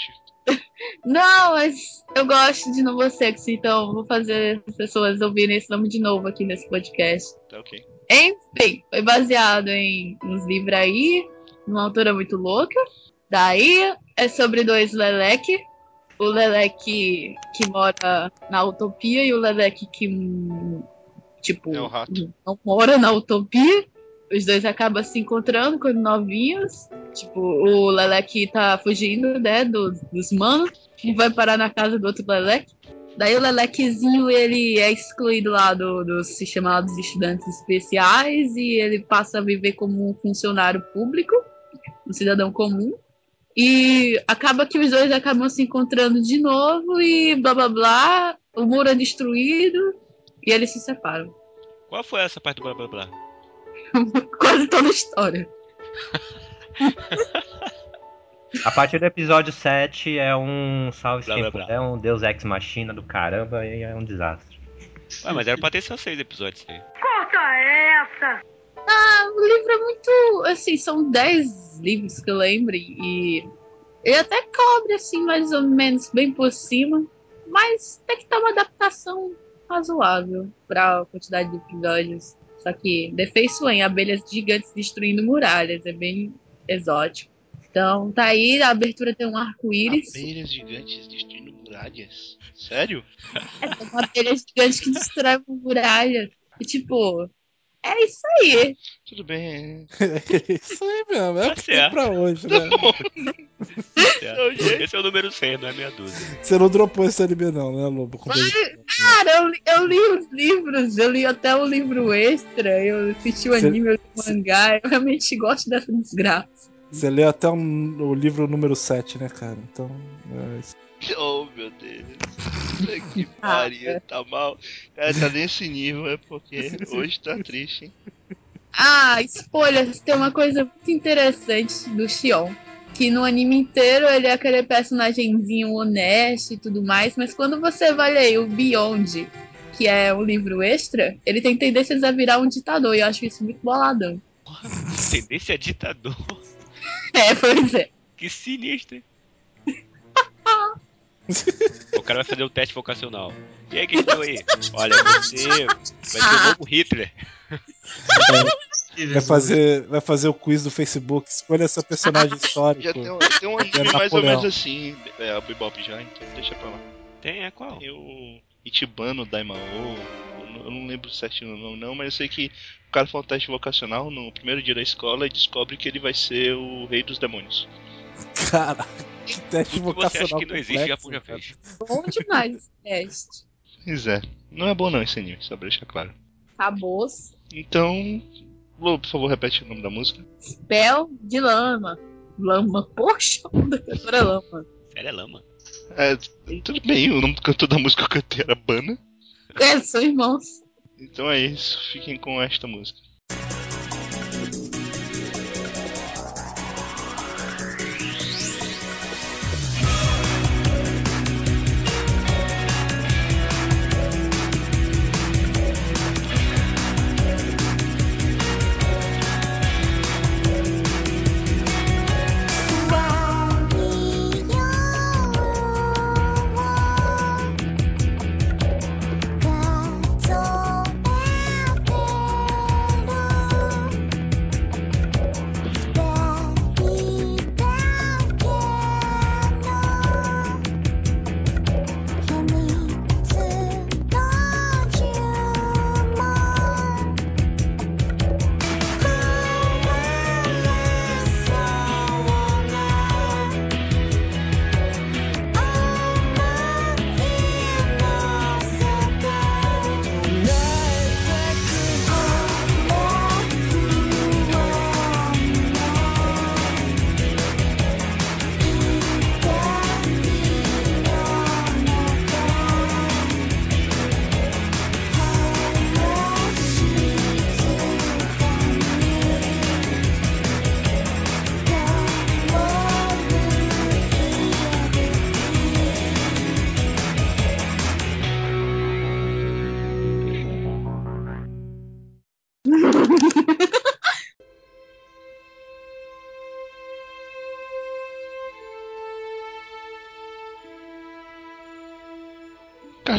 Speaker 8: Não, mas eu gosto de Novo Sexo, então vou fazer as pessoas ouvirem esse nome de novo aqui nesse podcast.
Speaker 4: Tá ok.
Speaker 8: Enfim, foi baseado em uns livros aí, numa autora muito louca. Daí é sobre dois Leleque. O Leleque que mora na utopia e o Leleque que, tipo,
Speaker 4: É
Speaker 8: não mora na utopia. Os dois acabam se encontrando quando novinhos. Tipo, o Leleque tá fugindo, né, dos, dos manos. E vai parar na casa do outro Leleque. Daí o Lelequezinho, ele é excluído lá do, dos chamados estudantes especiais e ele passa a viver como um funcionário público, um cidadão comum. E acaba que os dois acabam se encontrando de novo e blá blá blá. O muro é destruído e eles se separam.
Speaker 6: Qual foi essa parte do blá blá blá? *laughs*
Speaker 8: Quase toda a história. *laughs*
Speaker 3: A partir do episódio 7 é um salve
Speaker 6: Blá,
Speaker 3: quem
Speaker 6: blá, blá.
Speaker 3: puder, um Deus Ex Machina do caramba e é um desastre.
Speaker 6: Ué, mas era pra ter só seis episódios aí.
Speaker 8: Ah, o livro é muito. Assim, são 10 livros que eu lembro e ele até cobre, assim, mais ou menos bem por cima. Mas tem que ter uma adaptação razoável pra quantidade de episódios. Só que defeiçoa em abelhas gigantes destruindo muralhas. É bem exótico. Então, tá aí, a abertura tem um arco-íris.
Speaker 4: Abelhas gigantes destruindo muralhas. Sério?
Speaker 8: É tem uma abelha gigante que destrói uma muralha. E tipo, é isso aí.
Speaker 4: Tudo bem. *laughs*
Speaker 1: É isso aí mesmo, é
Speaker 6: Tá
Speaker 1: o que tem
Speaker 6: certo.
Speaker 1: pra hoje, né? *laughs*
Speaker 6: Esse é o número 100, não é meia dúzia.
Speaker 1: Você não dropou esse anime não, né, Lobo?
Speaker 8: Mas, cara, eu, li- eu li os livros, eu li até o livro extra, eu assisti o anime, eu li o mangá, eu realmente gosto dessa desgraça.
Speaker 1: Você leu até um- o livro número 7, né, cara? Então, é isso. *laughs*
Speaker 4: Oh, meu Deus. Que *laughs* pariu, tá mal. Cara, tá *laughs* nesse nível, é porque hoje tá triste, hein?
Speaker 8: Ah, spoilers, tem uma coisa muito interessante do Xion. Que no anime inteiro ele é aquele personagemzinho honesto e tudo mais, mas quando você vai ler o Beyond, que é um livro extra, ele tem tendências a virar um ditador, e eu acho isso muito boladão.
Speaker 6: Tendência a ditador.
Speaker 8: É, pois é.
Speaker 6: Que sinistro, hein? O cara vai fazer o teste vocacional. E aí, quem deu aí? Olha, você vai ser o novo Hitler.
Speaker 1: Vai fazer, vai fazer o quiz do Facebook. Escolha seu personagem *laughs* histórico.
Speaker 4: Já tem um, tem um anime
Speaker 1: É
Speaker 4: mais ou menos assim, é a Bebop já, então deixa pra lá.
Speaker 6: Tem, é qual?
Speaker 4: Tem o Ichibano Daimao, eu não- lembro certinho o nome não, mas eu sei que o cara faz um teste vocacional no primeiro dia da escola e descobre que ele vai ser o rei dos demônios.
Speaker 1: Cara, que *laughs* teste
Speaker 6: que você acha que não existe,
Speaker 1: complexo,
Speaker 6: Japão já fez.
Speaker 8: Bom demais esse teste.
Speaker 4: Pois é, não é bom não esse anime, só pra deixar claro.
Speaker 8: Acabou.
Speaker 4: Então, Lu, por favor, repete o nome da música.
Speaker 8: Spell de lama. Lama, poxa, da cantora lama.
Speaker 6: Sério, é lama.
Speaker 4: É, tudo bem, o nome do cantor da música que eu cantei era Bana.
Speaker 8: É, são irmãos.
Speaker 4: Então é isso, fiquem com esta música.「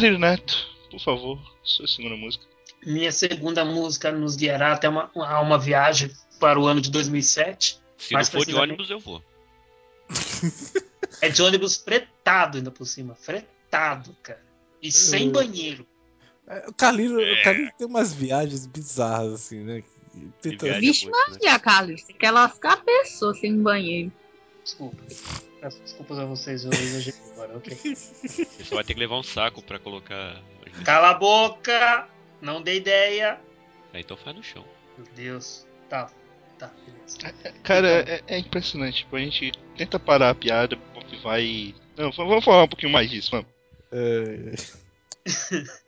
Speaker 4: Carlinhos Neto, por favor, sua segunda música.
Speaker 2: Minha segunda música nos guiará até uma, a uma viagem para o ano de 2007.
Speaker 6: Se não for de ônibus, eu vou.
Speaker 2: É de ônibus fretado ainda por cima. Fretado, cara. E sem
Speaker 1: Uh.
Speaker 2: banheiro.
Speaker 1: É, O Carlinhos,
Speaker 6: É.
Speaker 1: o Carlinhos tem umas viagens bizarras, assim, né? Tenta-
Speaker 6: viagem.
Speaker 8: Vixe,
Speaker 6: né?
Speaker 8: Maria, Carlos. Você quer lascar a pessoa sem banheiro.
Speaker 2: Desculpa. Peço desculpas a vocês, eu exagerei agora, ok. *laughs*
Speaker 6: Você só vai ter que levar um saco pra colocar.
Speaker 2: Cala a boca! Não dei ideia.
Speaker 6: Então faz no chão.
Speaker 2: Meu Deus. Tá, tá, beleza.
Speaker 4: Cara, é, é impressionante. Tipo, a gente tenta parar a piada vai. Não, vamos falar um pouquinho mais disso, vamos.
Speaker 1: É, *laughs*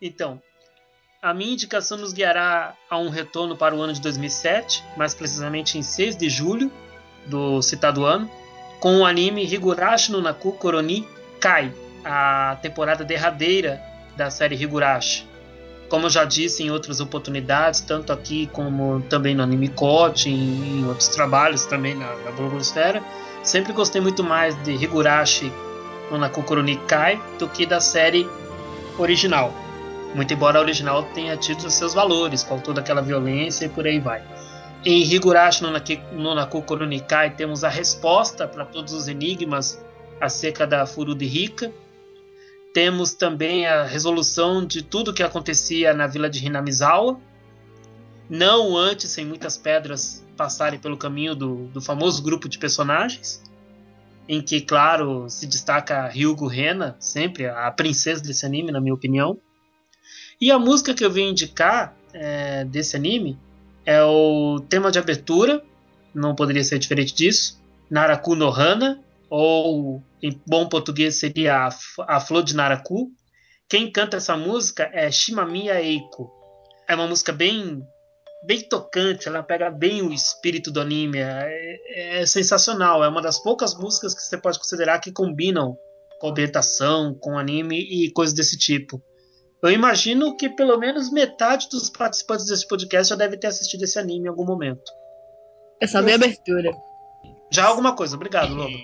Speaker 2: Então, a minha indicação nos guiará a um retorno para o ano de 2007, mais precisamente em 6 de julho do citado ano, com o anime Higurashi no Naku Koroni Kai, a temporada derradeira da série Higurashi. Como eu já disse em outras oportunidades, tanto aqui como também no Anime Coach, em, em outros trabalhos também na, na blogosfera, sempre gostei muito mais de Higurashi no Naku Koroni Kai do que da série original. Muito embora a original tenha tido seus valores, com toda aquela violência e por aí vai. Em Higurashi no, no Naku Koronikai temos a resposta para todos os enigmas acerca da Furude Rika. Temos também a resolução de tudo que acontecia na vila de Hinamizawa. Não antes, sem muitas pedras passarem pelo caminho do, do famoso grupo de personagens. Em que, claro, se destaca a Ryugu Rena, sempre a princesa desse anime, na minha opinião. E a música que eu vim indicar é, desse anime é o tema de abertura, não poderia ser diferente disso, Naraku no Hana, ou em bom português seria a, a Flor de Naraku. Quem canta essa música é Shimamiya Eiko. É uma música bem bem tocante, ela pega bem o espírito do anime, é, é sensacional, é uma das poucas músicas que você pode considerar que combinam com ambientação, com anime e coisas desse tipo. Eu imagino que pelo menos metade dos participantes desse podcast já deve ter assistido esse anime em algum momento.
Speaker 8: É só ver a abertura.
Speaker 2: Já alguma coisa, obrigado, Lobo.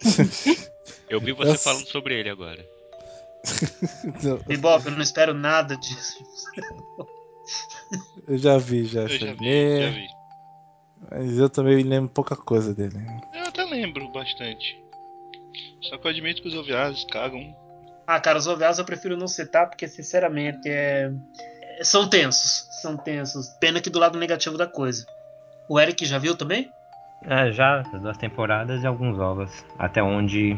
Speaker 2: *laughs*
Speaker 6: Eu vi você
Speaker 1: Eu-
Speaker 6: falando sobre ele agora. *laughs*
Speaker 2: Bebop, eu não espero nada disso.
Speaker 1: eu já vi, já.
Speaker 4: Eu já vi, já vi.
Speaker 1: Mas eu também lembro pouca coisa dele.
Speaker 4: Eu até lembro bastante. Só que eu admito que os oviários cagam.
Speaker 2: Ah, cara, os OVAs eu prefiro não citar porque, sinceramente, é... são tensos. São tensos. Pena que do lado negativo da coisa. O Eric já viu também?
Speaker 3: É, já as duas temporadas e alguns ovos. Até onde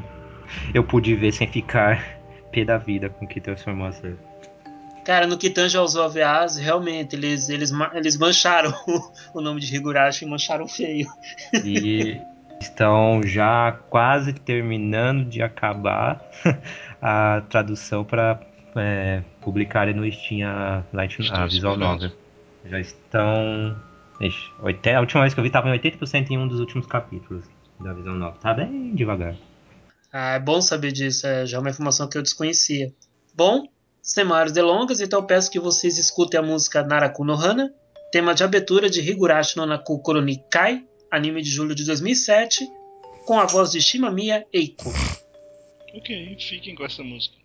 Speaker 3: eu pude ver sem ficar *laughs* pé da vida com o que transformou a série.
Speaker 2: Cara, no que tange aos OVAs, realmente, eles, eles, eles mancharam *laughs* o nome de Higurashi e mancharam feio.
Speaker 3: E *laughs* estão já quase terminando de acabar *laughs* a tradução para publicarem no Steam a, Light, a Visual. Novel. Já estão. Ixi, oite- a última vez que eu vi estava em 80% em um dos últimos capítulos da Visual Novel. Tá bem devagar.
Speaker 2: Ah, é bom saber disso, é já uma informação que eu desconhecia. Bom, sem maiores delongas, então eu peço que vocês escutem a música Naraku no Hana, tema de abertura de Higurashi no Naku Koroni Kai, anime de julho de 2007, com a voz de Shimamiya Eiko.
Speaker 4: Ok, fiquem com essa música.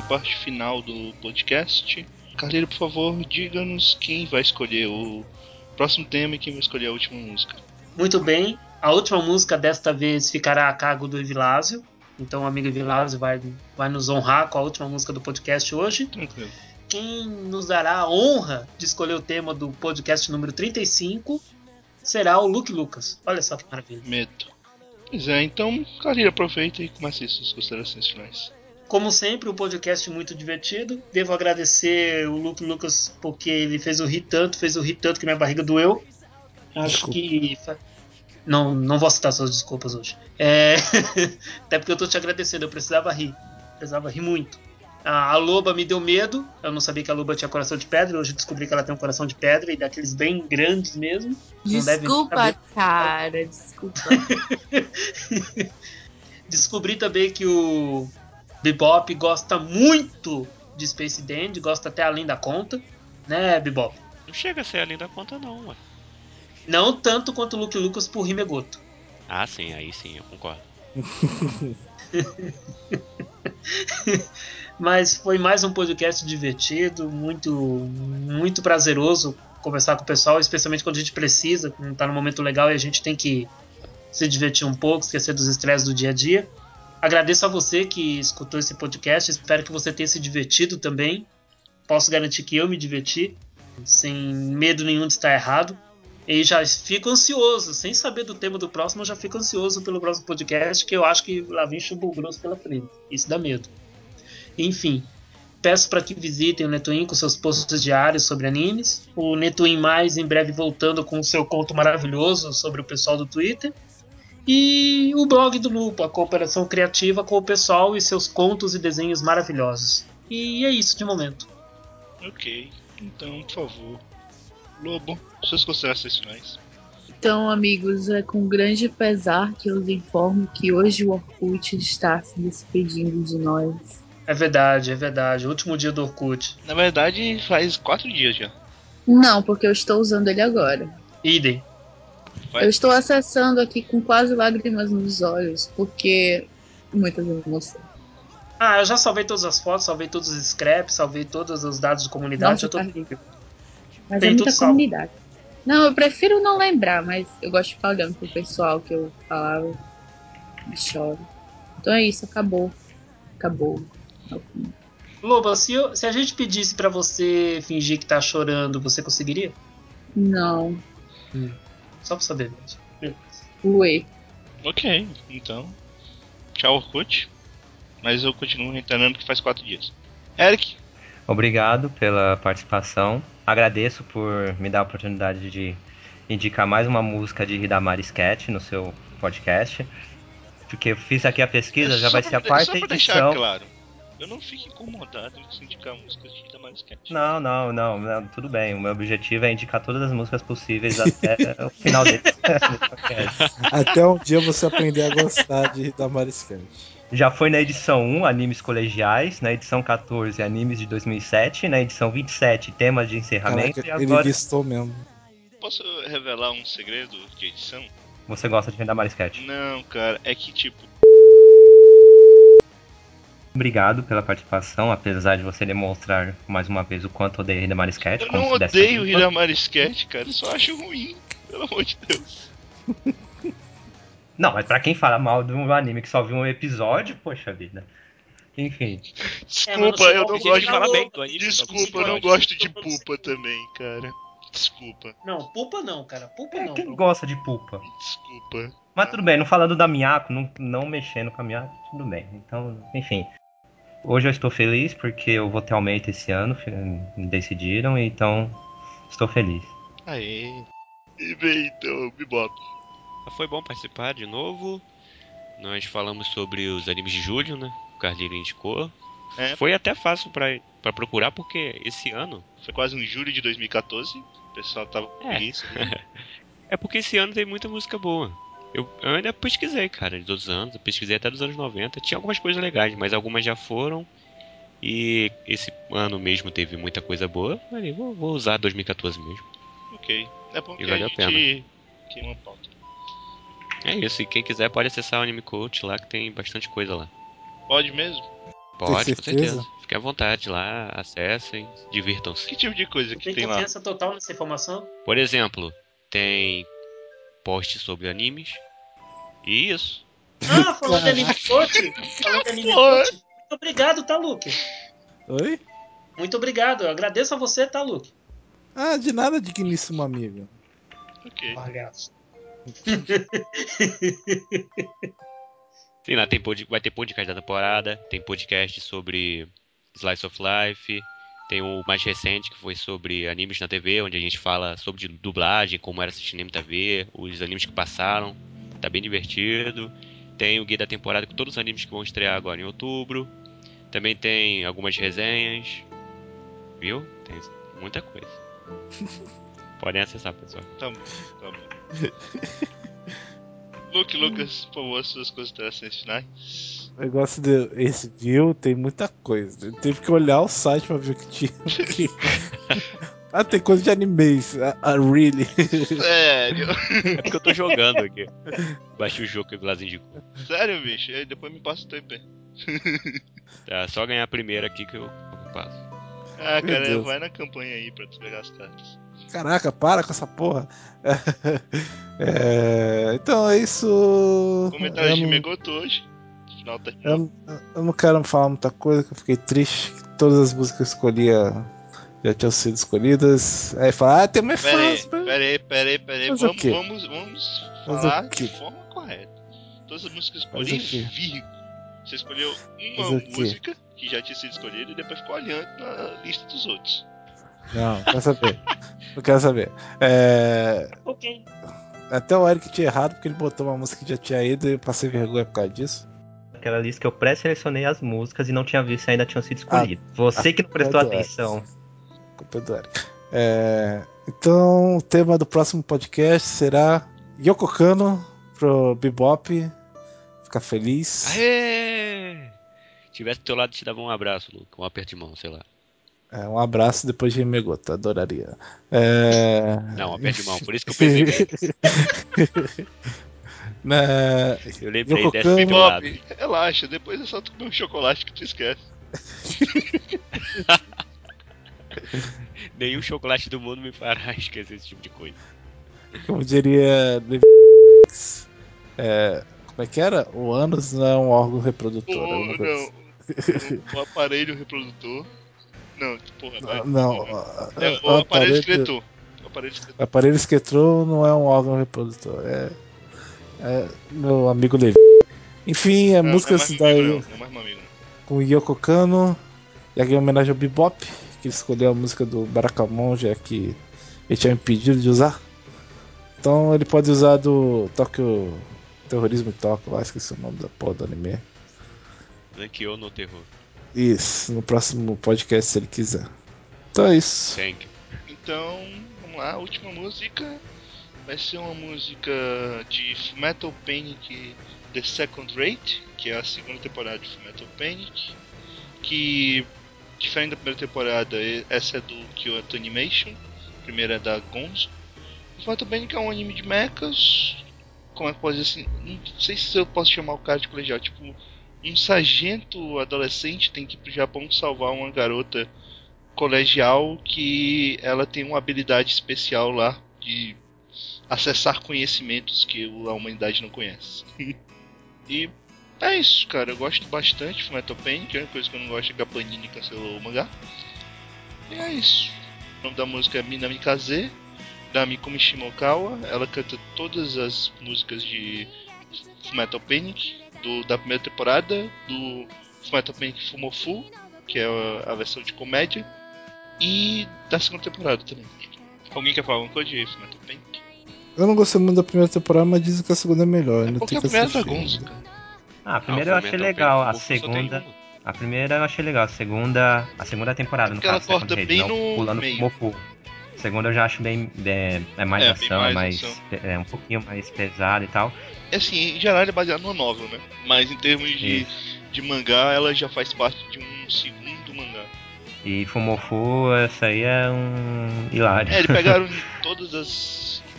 Speaker 4: À parte final do podcast. Carleiro, por favor, diga-nos quem vai escolher o próximo tema e quem vai escolher a última música.
Speaker 2: Muito bem. A última música desta vez ficará a cargo do Evilásio. Então o amigo Evilásio vai, vai nos honrar com a última música do podcast hoje.
Speaker 4: Tranquilo.
Speaker 2: Quem nos dará a honra de escolher o tema do podcast número 35 será o Luke Lucas. Olha só que maravilha.
Speaker 4: Medo. Pois é, então, Carleiro, aproveita e comece suas considerações finais.
Speaker 2: Como sempre, um podcast muito divertido. Devo agradecer o Luke Lucas porque ele fez o rir tanto, fez o rir tanto que minha barriga doeu. Acho
Speaker 1: Desculpa.
Speaker 2: que. Não, não vou citar suas desculpas hoje. É... *laughs* Até porque eu tô te agradecendo, eu precisava rir. Precisava rir muito. A, a loba me deu medo. Eu não sabia que a loba tinha coração de pedra. Hoje eu descobri que ela tem um coração de pedra e daqueles bem grandes mesmo. Não deve
Speaker 8: Desculpa, cara. Desculpa. *laughs*
Speaker 2: Descobri também que o Bebop gosta muito de Space Dandy, gosta até além da conta, né, Bebop?
Speaker 6: Não chega a ser além da conta, não, ué.
Speaker 2: Não tanto quanto o Luke Lucas por Rimegoto.
Speaker 6: Ah, sim, aí sim, eu concordo. *laughs*
Speaker 2: Mas foi mais um podcast divertido, muito, muito prazeroso conversar com o pessoal, especialmente quando a gente precisa, quando tá num momento legal e a gente tem que se divertir um pouco, esquecer dos estresses do dia a dia. Agradeço a você que escutou esse podcast, espero que você tenha se divertido também. Posso garantir que eu me diverti, sem medo nenhum de estar errado. E já fico ansioso, sem saber do tema do próximo, eu já fico ansioso pelo próximo podcast, que eu acho que lá vem chumbo grosso pela frente. Isso dá medo. Enfim, peço para que visitem o Netuin com seus posts diários sobre animes. O Netuin Mais em breve voltando com o seu conto maravilhoso sobre o pessoal do Twitter. E o blog do Lupo, a cooperação criativa com o pessoal e seus contos e desenhos maravilhosos. E é isso de momento.
Speaker 4: Ok, então, por favor. Lobo, suas considerações finais.
Speaker 8: Então, amigos, é com grande pesar que eu lhes informo que hoje o Orkut está se despedindo de nós.
Speaker 2: É verdade, é verdade. O último dia do Orkut.
Speaker 4: Na verdade, faz quatro dias já.
Speaker 8: Não, porque eu estou usando ele agora.
Speaker 2: Idem.
Speaker 4: Vai.
Speaker 8: Eu estou acessando aqui com quase lágrimas nos olhos, porque muitas emoções.
Speaker 2: Ah, eu já salvei todas as fotos, salvei todos os scraps, salvei todos os dados de comunidade.
Speaker 8: Nossa,
Speaker 2: eu tô...
Speaker 8: Carlinhos. Mas
Speaker 2: Tem
Speaker 8: é muita
Speaker 2: salvo.
Speaker 8: comunidade. Não, eu prefiro não lembrar, mas eu gosto de ficar olhando pro pessoal que eu falava e choro. Então é isso, acabou. Acabou.
Speaker 2: Loba, se, eu- se a gente pedisse pra você fingir que tá chorando, você conseguiria?
Speaker 8: Não.
Speaker 2: Só pra saber mesmo.
Speaker 8: Ué.
Speaker 4: Ok, então. Tchau, Orkut. Mas eu continuo reiterando que faz quatro dias. Eric,
Speaker 3: Obrigado pela participação. Agradeço por me dar a oportunidade de indicar mais uma música de Hidamari Sketch no seu podcast. Porque eu fiz aqui a pesquisa, já
Speaker 4: só
Speaker 3: vai ser a quarta
Speaker 4: só pra deixar
Speaker 3: edição.
Speaker 4: claro, eu não fico incomodado em indicar músicas de Damar Sketch.
Speaker 3: Não, não, não, não, tudo bem. O meu objetivo é indicar todas as músicas possíveis até o final desse. *laughs*
Speaker 1: Até um dia você aprender a gostar de da Mariscante.
Speaker 3: Já foi na edição 1, animes colegiais, na edição 14, animes de 2007, na edição 27, temas de encerramento,
Speaker 1: Caraca,
Speaker 3: e
Speaker 1: ele
Speaker 3: agora
Speaker 1: listou mesmo.
Speaker 4: Posso revelar um segredo de edição?
Speaker 3: você gosta de Hidamari Sketch.
Speaker 4: Não, cara, é que tipo,
Speaker 3: Obrigado pela participação, apesar de você demonstrar mais uma vez o quanto odeia Hidamari Sketch.
Speaker 4: eu não odeio Hidamar Sketch, cara, eu só acho ruim, pelo amor de Deus.
Speaker 3: Não, mas pra quem fala mal de um anime que só viu um episódio, poxa vida. Enfim.
Speaker 4: Desculpa,
Speaker 2: chegou
Speaker 4: eu não gosto de
Speaker 2: fala
Speaker 6: bem do anime,
Speaker 4: Desculpa, eu não gosto de pupa também, cara. Desculpa,
Speaker 2: Não, pulpa não, cara. Pulpa
Speaker 3: É,
Speaker 2: não.
Speaker 3: quem gosta de pulpa?
Speaker 4: desculpa.
Speaker 3: Mas tudo bem, não falando da Miyako, não, não mexendo com a Miyako, tudo bem. Então, enfim. Hoje eu estou feliz porque eu vou ter aumento esse ano, decidiram, então estou feliz.
Speaker 4: Aê. E bem, então, Bebop.
Speaker 6: Foi bom participar de novo. Nós falamos sobre os animes de julho, né? O Carlinho indicou.
Speaker 4: É.
Speaker 6: Foi até fácil pra, pra procurar, porque esse ano.
Speaker 4: Foi quase um julho de 2014. O pessoal tava com
Speaker 6: É.
Speaker 4: isso. Né? *laughs*
Speaker 6: É porque esse ano tem muita música boa. Eu, eu ainda pesquisei, cara, de todos os anos. Eu pesquisei até dos anos 90. Tinha algumas coisas legais, mas algumas já foram. E esse ano mesmo teve muita coisa boa. Falei, vou, vou usar 2014 mesmo.
Speaker 4: ok. É bom que
Speaker 6: E
Speaker 4: a
Speaker 6: valeu a
Speaker 4: gente queima uma pauta.
Speaker 6: É isso, e quem quiser pode acessar o Anime Coach lá, que tem bastante coisa lá.
Speaker 4: Pode mesmo?
Speaker 6: Pode, com
Speaker 1: certeza?
Speaker 6: certeza. Fiquem à vontade lá, acessem, divirtam-se.
Speaker 4: Que tipo de coisa que
Speaker 2: Tem
Speaker 4: tem lá?
Speaker 2: confiança total nessa informação?
Speaker 6: Por exemplo, tem posts sobre animes. E isso.
Speaker 2: Ah, falando de anime coach. Falando de anime coach. Muito obrigado, tá, Luke?
Speaker 1: Oi?
Speaker 2: Muito obrigado. Eu agradeço a você, tá, Luke?
Speaker 1: Ah, de nada, digníssimo amigo.
Speaker 4: Ok.
Speaker 6: Sim, lá tem pod... vai ter podcast da temporada, tem podcast sobre Slice of Life, tem o mais recente que foi sobre animes na TV, onde a gente fala sobre dublagem, como era assistir anime na TV, os animes que passaram, tá bem divertido. Tem o guia da temporada com todos os animes que vão estrear agora em outubro. Também tem algumas resenhas, viu? Tem muita coisa. *laughs* Podem acessar, pessoal.
Speaker 4: Tá bom, tá bom. Luke, Lucas, por favor, suas considerações finais.
Speaker 1: O negócio de esse viu tem muita coisa. Eu teve que olhar o site pra ver o que tinha aqui. *laughs* ah, tem coisa de animes. Ah, ah, really?
Speaker 4: Sério?
Speaker 6: É porque eu tô jogando aqui. Baixa o jogo que o Glass indicou.
Speaker 4: Sério, bicho? Aí depois me passa o IP. *laughs*
Speaker 6: Tá, só ganhar a primeira aqui que eu, eu passo.
Speaker 4: Ah,
Speaker 1: Meu
Speaker 4: cara,
Speaker 1: Deus.
Speaker 4: vai na campanha aí pra tu pegar as cartas.
Speaker 1: Caraca, para com essa porra. *laughs* É, então é isso.
Speaker 4: Comentário de
Speaker 1: não,
Speaker 4: Megoto hoje. Final
Speaker 1: eu, eu não quero falar muita coisa, que eu fiquei triste. que Todas as músicas que eu escolhia já tinham sido escolhidas. Aí fala, ah, tem mais
Speaker 4: Pera aí,
Speaker 1: fácil.
Speaker 4: pera aí, pera aí, pera aí.
Speaker 1: Mas o
Speaker 4: Vamos, vamos, vamos falar de forma correta. Todas as músicas que eu escolhi, vi. Você escolheu uma música que já tinha sido escolhida e depois ficou olhando na lista dos outros.
Speaker 1: Não, não quero saber. *laughs* não quero saber. É,
Speaker 2: Ok.
Speaker 1: até o Eric tinha errado porque ele botou uma música que já tinha ido e eu passei vergonha por causa disso.
Speaker 3: Aquela lista que eu pré-selecionei as músicas e não tinha visto se ainda tinham sido escolhidas. Você que não prestou
Speaker 1: ah, do Eric.
Speaker 3: atenção.
Speaker 1: Culpa é do Eric. É, então, o tema do próximo podcast será Yoko Kano pro Bebop ficar feliz.
Speaker 6: Aê! Se tivesse do teu lado, te dava um abraço, Luke. Um aperto de mão, sei lá.
Speaker 1: É, um abraço depois de Megoto, adoraria. É,
Speaker 6: Não, um aperto de mão, por isso que eu *laughs* pensei
Speaker 1: né,
Speaker 6: Eu lembrei
Speaker 1: Yoko
Speaker 6: dessa.
Speaker 4: Bob, relaxa, depois é só tu comer um chocolate que tu esquece. *laughs*
Speaker 6: Nenhum chocolate do mundo me fará *laughs* esquecer esse tipo de coisa.
Speaker 1: como diria é, como é que era? O ânus não é um órgão reprodutor.
Speaker 4: O,
Speaker 1: alguma coisa
Speaker 4: não,
Speaker 1: assim.
Speaker 4: o, o aparelho reprodutor. Não, porra, vai.
Speaker 1: Não,
Speaker 4: É,
Speaker 1: o
Speaker 4: o aparelho escritor. O aparelho escritor.
Speaker 1: O aparelho esquetrou não é um órgão reprodutor. É, é meu amigo Levi. Enfim, é
Speaker 4: Não,
Speaker 1: músicas
Speaker 4: não é
Speaker 1: da,
Speaker 4: não, não é mais meu amigo.
Speaker 1: com Yoko Kano. E aqui em homenagem ao Bebop, que ele escolheu a música do Barakamon, já que ele tinha me pedido de usar. Então ele pode usar do Tokyo Terrorismo em Tóquio, lá esqueci o nome da porra do anime.
Speaker 6: Nankyo no terror.
Speaker 1: Isso, no próximo podcast se ele quiser. Então é isso.
Speaker 6: Thank you.
Speaker 4: Então, vamos lá, a última música vai ser uma música de Metal Panic The Second Rate, que é a segunda temporada de Metal Panic, que diferente da primeira temporada, essa é do Kyoto Animation, a primeira é da Gonzo. Metal Panic é um anime de mechas, como é que pode dizer assim, não sei se eu posso chamar o cara de colegial, tipo um sargento adolescente tem que ir pro Japão salvar uma garota colegial que ela tem uma habilidade especial lá de acessar conhecimentos que a humanidade não conhece. *laughs* e é isso, cara. Eu gosto bastante de Fullmetal Panic. A única coisa que eu não gosto é que a Panini cancelou o mangá. E é isso. O nome da música é Minami Kaze, da Mikumi Shimokawa. Ela canta todas as músicas de Fullmetal Panic, do, da primeira temporada, do Fullmetal Panic Fumofu, que é a, a versão de comédia, e da segunda temporada também. Alguém quer falar alguma coisa de Fullmetal Panic?
Speaker 1: Eu não gostei muito da primeira temporada, mas dizem que a segunda é melhor.
Speaker 4: É
Speaker 1: ainda
Speaker 4: porque
Speaker 1: tem
Speaker 4: a
Speaker 1: que
Speaker 4: primeira é cara.
Speaker 3: Ah, a primeira
Speaker 6: Ah,
Speaker 3: eu achei legal, a segunda. A primeira eu achei legal, a segunda. A segunda temporada, no
Speaker 4: Porque ela
Speaker 3: caso, Second
Speaker 4: corta bem
Speaker 3: não
Speaker 4: no
Speaker 3: pulando
Speaker 4: meio.
Speaker 3: A segunda eu já acho bem. É, é mais
Speaker 4: É, bem
Speaker 3: ação, é
Speaker 4: mais
Speaker 3: mais.
Speaker 4: ação.
Speaker 3: É um pouquinho mais pesado e tal.
Speaker 4: É assim, em geral ele é baseado no novel, né? Mas em termos de, de mangá, ela já faz parte de um segundo mangá.
Speaker 3: E Fumofu, essa aí é um. hilário.
Speaker 4: É, eles pegaram *laughs* todas as,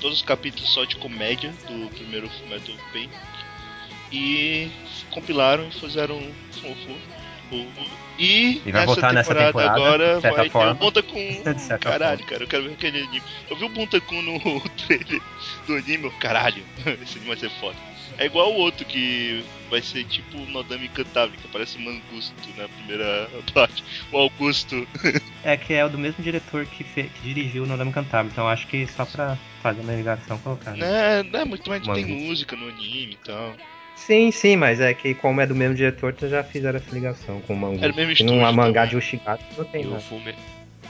Speaker 4: todos os capítulos só de comédia do primeiro Fullmetal Panic e compilaram e fizeram um Fumofu. O- E,
Speaker 3: E vai nessa temporada,
Speaker 4: agora
Speaker 3: de certa
Speaker 4: vai ter
Speaker 3: forma.
Speaker 4: o Bunta-kun. *laughs*
Speaker 3: De certa
Speaker 4: Caralho,
Speaker 3: forma.
Speaker 4: cara, eu quero ver aquele anime. Eu vi o Bunta-kun no *laughs* trailer do anime, eu, caralho, *laughs* esse anime vai ser foda. É igual o outro que vai ser tipo o Nodame Cantável, que aparece o Mangusto na primeira *laughs* parte. O Augusto. *laughs*
Speaker 3: É que é o do mesmo diretor que, fe- que dirigiu o Nodame Cantável, então acho que só pra fazer uma ligação colocar.
Speaker 4: né, né, muito mais tem
Speaker 3: Mangusto.
Speaker 4: música no anime e tal.
Speaker 3: Sim, sim, mas é que como é do mesmo diretor, então já fizeram essa ligação com o Mangu.
Speaker 4: Era o mesmo
Speaker 3: que no
Speaker 4: estúdio
Speaker 3: mangá
Speaker 4: também.
Speaker 3: de Ushigato não tem,
Speaker 6: E o
Speaker 3: não.
Speaker 6: Fume...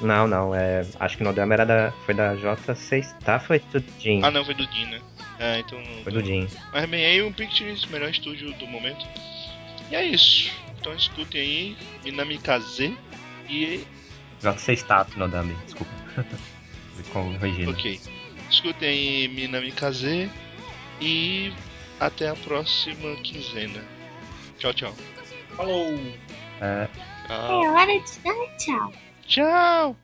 Speaker 3: Não, não, é. Acho que o Nodama era da. Foi da J6, tá? Foi do Jin.
Speaker 4: Ah, não, foi do Din, né? É, então.
Speaker 3: Foi do Jin.
Speaker 4: Mas bem, aí o Pictures, melhor estúdio do momento. E é isso. Então escutem aí, Minami Kaze e.
Speaker 3: J6 tá, Nodame, desculpa. *laughs* Corrigindo.
Speaker 4: Ok. Escutem aí Minami Kaze e até a próxima quinzena. Tchau, tchau.
Speaker 2: Falou!
Speaker 3: É,
Speaker 6: Ah,
Speaker 8: É hora de dar tchau.
Speaker 4: Tchau!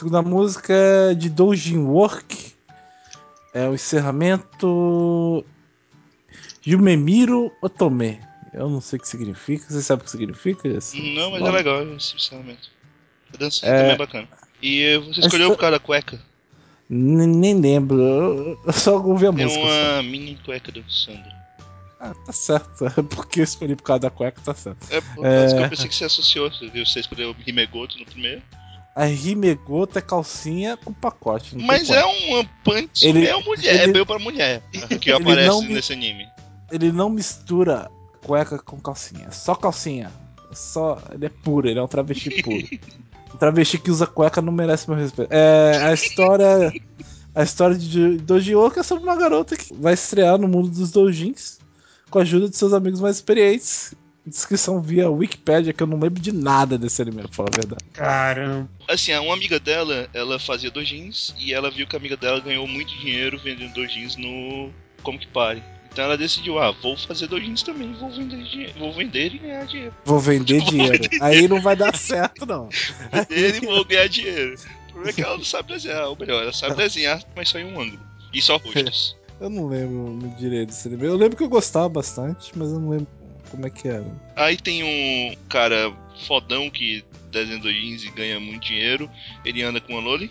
Speaker 4: Segunda música
Speaker 1: é de Doujin Work. É o encerramento Yumemiro Otome. Eu não sei o que significa. Você sabe o que significa? Esse,
Speaker 4: Não, mas
Speaker 1: esse
Speaker 4: é
Speaker 1: nome?
Speaker 4: legal esse encerramento. A dança
Speaker 1: É.
Speaker 4: também é bacana. E você escolheu
Speaker 1: Essa-
Speaker 4: por causa da cueca.
Speaker 1: N- Nem lembro. Eu só ouvi a
Speaker 4: Tem
Speaker 1: música. só.
Speaker 4: uma mini cueca dançando.
Speaker 1: Ah, tá certo. *laughs* Porque eu escolhi por causa da cueca, tá certo.
Speaker 4: É por
Speaker 1: É.
Speaker 4: que eu pensei que você associou. Você escolheu Himegoto no primeiro.
Speaker 1: A Rimegoto é calcinha com pacote.
Speaker 4: Mas é um pants
Speaker 1: Ele-
Speaker 4: meio mulher, é
Speaker 1: ele-
Speaker 4: meio pra mulher que aparece
Speaker 1: não
Speaker 4: nesse anime.
Speaker 1: Ele não mistura cueca com calcinha. É só calcinha. É só. Ele é puro, ele é um travesti *laughs* puro. um travesti que usa cueca não merece meu respeito. É, a história. A história de Doji Oka é sobre uma garota que vai estrear no mundo dos doujins com a ajuda de seus amigos mais experientes. Descrição via Wikipedia, que eu não lembro de nada desse anime, pra falar a verdade.
Speaker 2: Caramba.
Speaker 4: Assim, uma amiga dela, ela fazia dojins e ela viu que a amiga dela ganhou muito dinheiro vendendo dojins no Comic Party. Então ela decidiu, ah, vou fazer dojins também, vou vender, vou vender e ganhar dinheiro.
Speaker 1: Vou vender *laughs* dinheiro. Aí não vai dar certo, não.
Speaker 4: Vender e vou ganhar dinheiro. O problema é que ela não sabe desenhar, ou melhor, ela sabe desenhar, mas só em um ângulo. E só rostos. *laughs*
Speaker 1: Eu não lembro direito desse anime. Eu lembro que eu gostava bastante, mas eu não lembro como é que era.
Speaker 4: Aí tem um cara fodão que desenha dojins e ganha muito dinheiro. Ele anda com a Loli.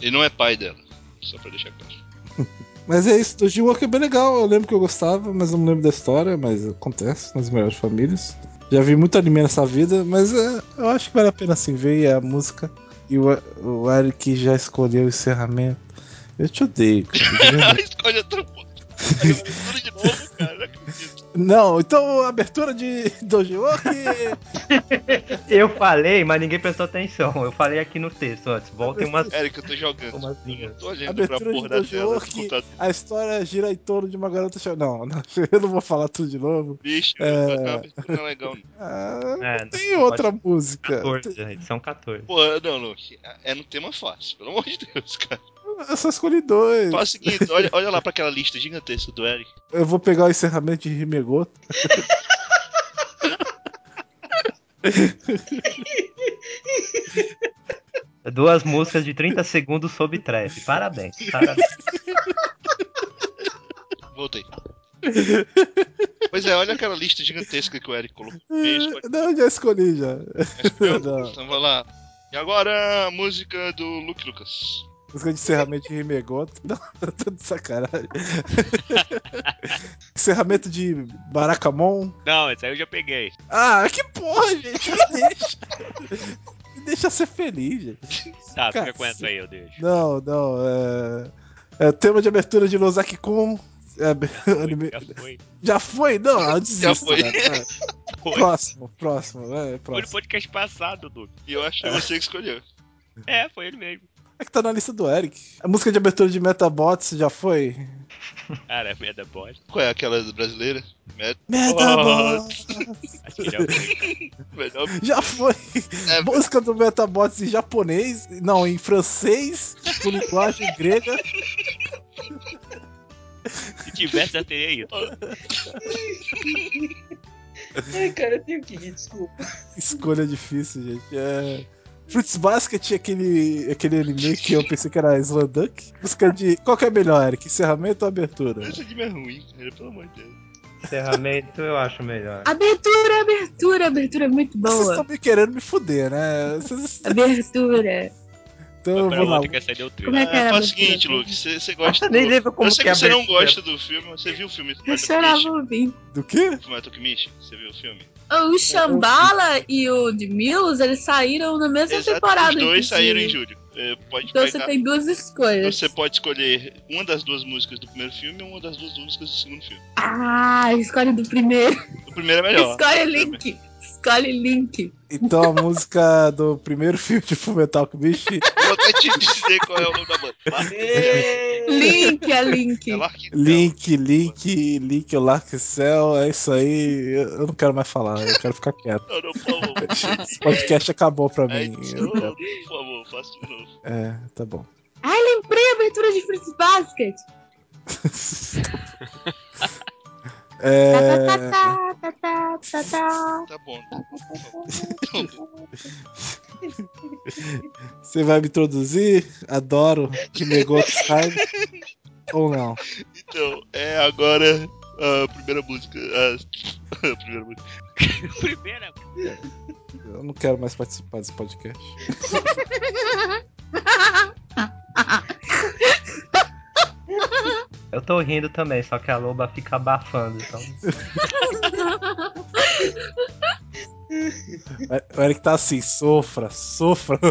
Speaker 4: Ele não é pai dela, só pra deixar claro. *laughs*
Speaker 1: Mas é isso, Doji Walker é bem legal. Eu lembro que eu gostava, mas não lembro da história, mas acontece nas melhores famílias. Já vi muito anime nessa vida, mas é, eu acho que vale a pena assim ver e a música. E o, o Eric já escolheu o encerramento. Eu te odeio, cara. verdade.
Speaker 4: Escolha tão. Tudo de novo, cara, não acredito.
Speaker 1: Não, então abertura de *laughs* Dojo *laughs*
Speaker 3: Eu falei, mas ninguém prestou atenção. Eu falei aqui no texto antes. Voltem umas,
Speaker 4: Eric, eu tô jogando.
Speaker 3: umas linhas.
Speaker 4: Tô olhando pra
Speaker 1: Abertura de
Speaker 4: porra da tela
Speaker 1: a história gira em torno de uma garota chamada. Não, não, *laughs* eu não vou falar tudo de novo.
Speaker 4: Bicho,
Speaker 1: É.
Speaker 4: não é legal. não.
Speaker 1: Ah,
Speaker 3: É, não,
Speaker 1: tem outra
Speaker 3: pode-
Speaker 1: música.
Speaker 3: 14, edição 14.
Speaker 4: Pô, não, Luke. É no tema fácil, pelo amor de Deus, cara.
Speaker 1: Eu só escolhi dois.
Speaker 4: Faz o seguinte, olha, olha lá pra aquela lista gigantesca do Eric.
Speaker 1: Eu vou pegar o encerramento de Rimegoto.
Speaker 3: Duas músicas de 30 segundos sob trap. Parabéns. parabéns.
Speaker 4: Voltei. Pois é, olha aquela lista gigantesca que o Eric colocou.
Speaker 1: Não, já escolhi *laughs* já.
Speaker 4: Então vamos lá. E agora a música do Luke Lucas.
Speaker 1: Música de encerramento de Rimegoto. *laughs* Não, eu tô de sacanagem. *laughs* encerramento de Baracamon.
Speaker 6: Não, esse aí eu já peguei.
Speaker 1: Ah, que porra, gente. Me deixa. Me deixa ser feliz, gente.
Speaker 6: Tá, fica com essa aí, eu deixo.
Speaker 1: Não, não. É... é tema de abertura de Nozaki Kun. É, *laughs* anime-
Speaker 6: Já foi.
Speaker 1: Já foi? Não, eu desisto.
Speaker 4: foi.
Speaker 1: né?
Speaker 6: Foi.
Speaker 1: Próximo, próximo, vai,
Speaker 6: Foi no
Speaker 1: próximo.
Speaker 6: podcast passado, Duque.
Speaker 4: E eu acho que é você que escolheu.
Speaker 6: É, foi ele mesmo.
Speaker 1: É que tá na lista do Eric. A música de abertura de Metabots já foi?
Speaker 6: Cara, é merda bosta.
Speaker 4: Qual é aquela brasileira? Met-
Speaker 1: Metabots!
Speaker 6: Acho que já foi.
Speaker 1: Já foi!
Speaker 4: É,
Speaker 1: Música do Metabots em japonês, não, em francês, com linguagem grega.
Speaker 6: Se tivesse, já teria ido.
Speaker 2: Ai, cara, eu tenho que rir, desculpa.
Speaker 1: Escolha difícil, gente. É... Fruits Basket, aquele, aquele anime que eu pensei que era Slanduck. Música de. Qual que é melhor, Eric? Encerramento ou abertura?
Speaker 4: Esse anime é ruim, cara, pelo amor de Deus.
Speaker 3: Encerramento eu acho melhor.
Speaker 8: Abertura, abertura, abertura é muito
Speaker 1: Vocês
Speaker 8: boa.
Speaker 1: estão me querendo me fuder, né? Vocês-
Speaker 8: Abertura.
Speaker 1: Então vou lá.
Speaker 6: que essa aí deu
Speaker 8: Como é que era
Speaker 4: Ah,
Speaker 8: a
Speaker 4: faz o seguinte, Luke, você você gosta *laughs* do...
Speaker 3: Nem lembro como
Speaker 4: Eu sei
Speaker 3: que é
Speaker 4: que você não
Speaker 3: abertura.
Speaker 4: gosta do filme, você viu o filme do
Speaker 8: Eu chorava ouvindo.
Speaker 1: Do quê?
Speaker 4: Fullmetal Alchemist? Você viu o filme?
Speaker 8: O Shambhala e o de Mills, eles saíram na mesma
Speaker 4: Exato,
Speaker 8: temporada.
Speaker 4: os dois
Speaker 8: inclusive.
Speaker 4: saíram em julho. É, pode
Speaker 8: Então você
Speaker 4: pegar...
Speaker 8: tem duas escolhas.
Speaker 4: Você pode escolher uma das duas músicas do primeiro filme ou uma das duas músicas do segundo filme.
Speaker 8: Ah, escolhe do primeiro.
Speaker 4: O primeiro é melhor.
Speaker 8: Escolhe Link. Escolhe Link.
Speaker 1: Então a música do primeiro *laughs* filme de Fullmetal Alchemist *laughs*
Speaker 4: Até te dizer qual é o nome da banda.
Speaker 8: Link é Link.
Speaker 4: É
Speaker 1: Link, Link, Link, o Lark Cell, é isso aí. Eu não quero mais falar, eu quero ficar quieto.
Speaker 4: Não, não, por favor.
Speaker 1: Esse podcast acabou pra
Speaker 4: É
Speaker 1: mim.
Speaker 4: isso,
Speaker 1: Eu
Speaker 4: por
Speaker 1: quero-
Speaker 4: favor, faça de novo.
Speaker 1: É, tá bom.
Speaker 8: Ai, lembrei a abertura de Fruits Basket. *laughs*
Speaker 1: É,
Speaker 8: Tá,
Speaker 4: bom. Tá bom.
Speaker 1: você vai me introduzir? Adoro que negou? Ou não?
Speaker 4: Então, é agora a primeira música. A, a primeira música.
Speaker 6: Primeira.
Speaker 1: Eu não quero mais participar desse podcast. *laughs* *laughs*
Speaker 3: Eu tô rindo também, só que a loba fica abafando. Então...
Speaker 1: O Eric tá assim, sofra, sofra. *laughs*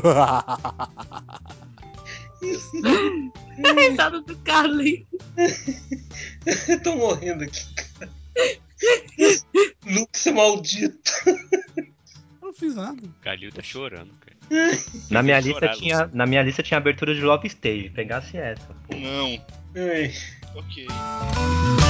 Speaker 8: A risada do Carly. *laughs*
Speaker 2: Eu tô morrendo aqui, cara. Lucas maldito.
Speaker 1: Eu não fiz nada.
Speaker 6: O Calil tá chorando, cara.
Speaker 3: Na minha, lista
Speaker 6: chorar,
Speaker 3: tinha, na minha lista tinha abertura de Love Stage. Pegasse essa.
Speaker 4: Não.
Speaker 2: Ai.
Speaker 4: Ok.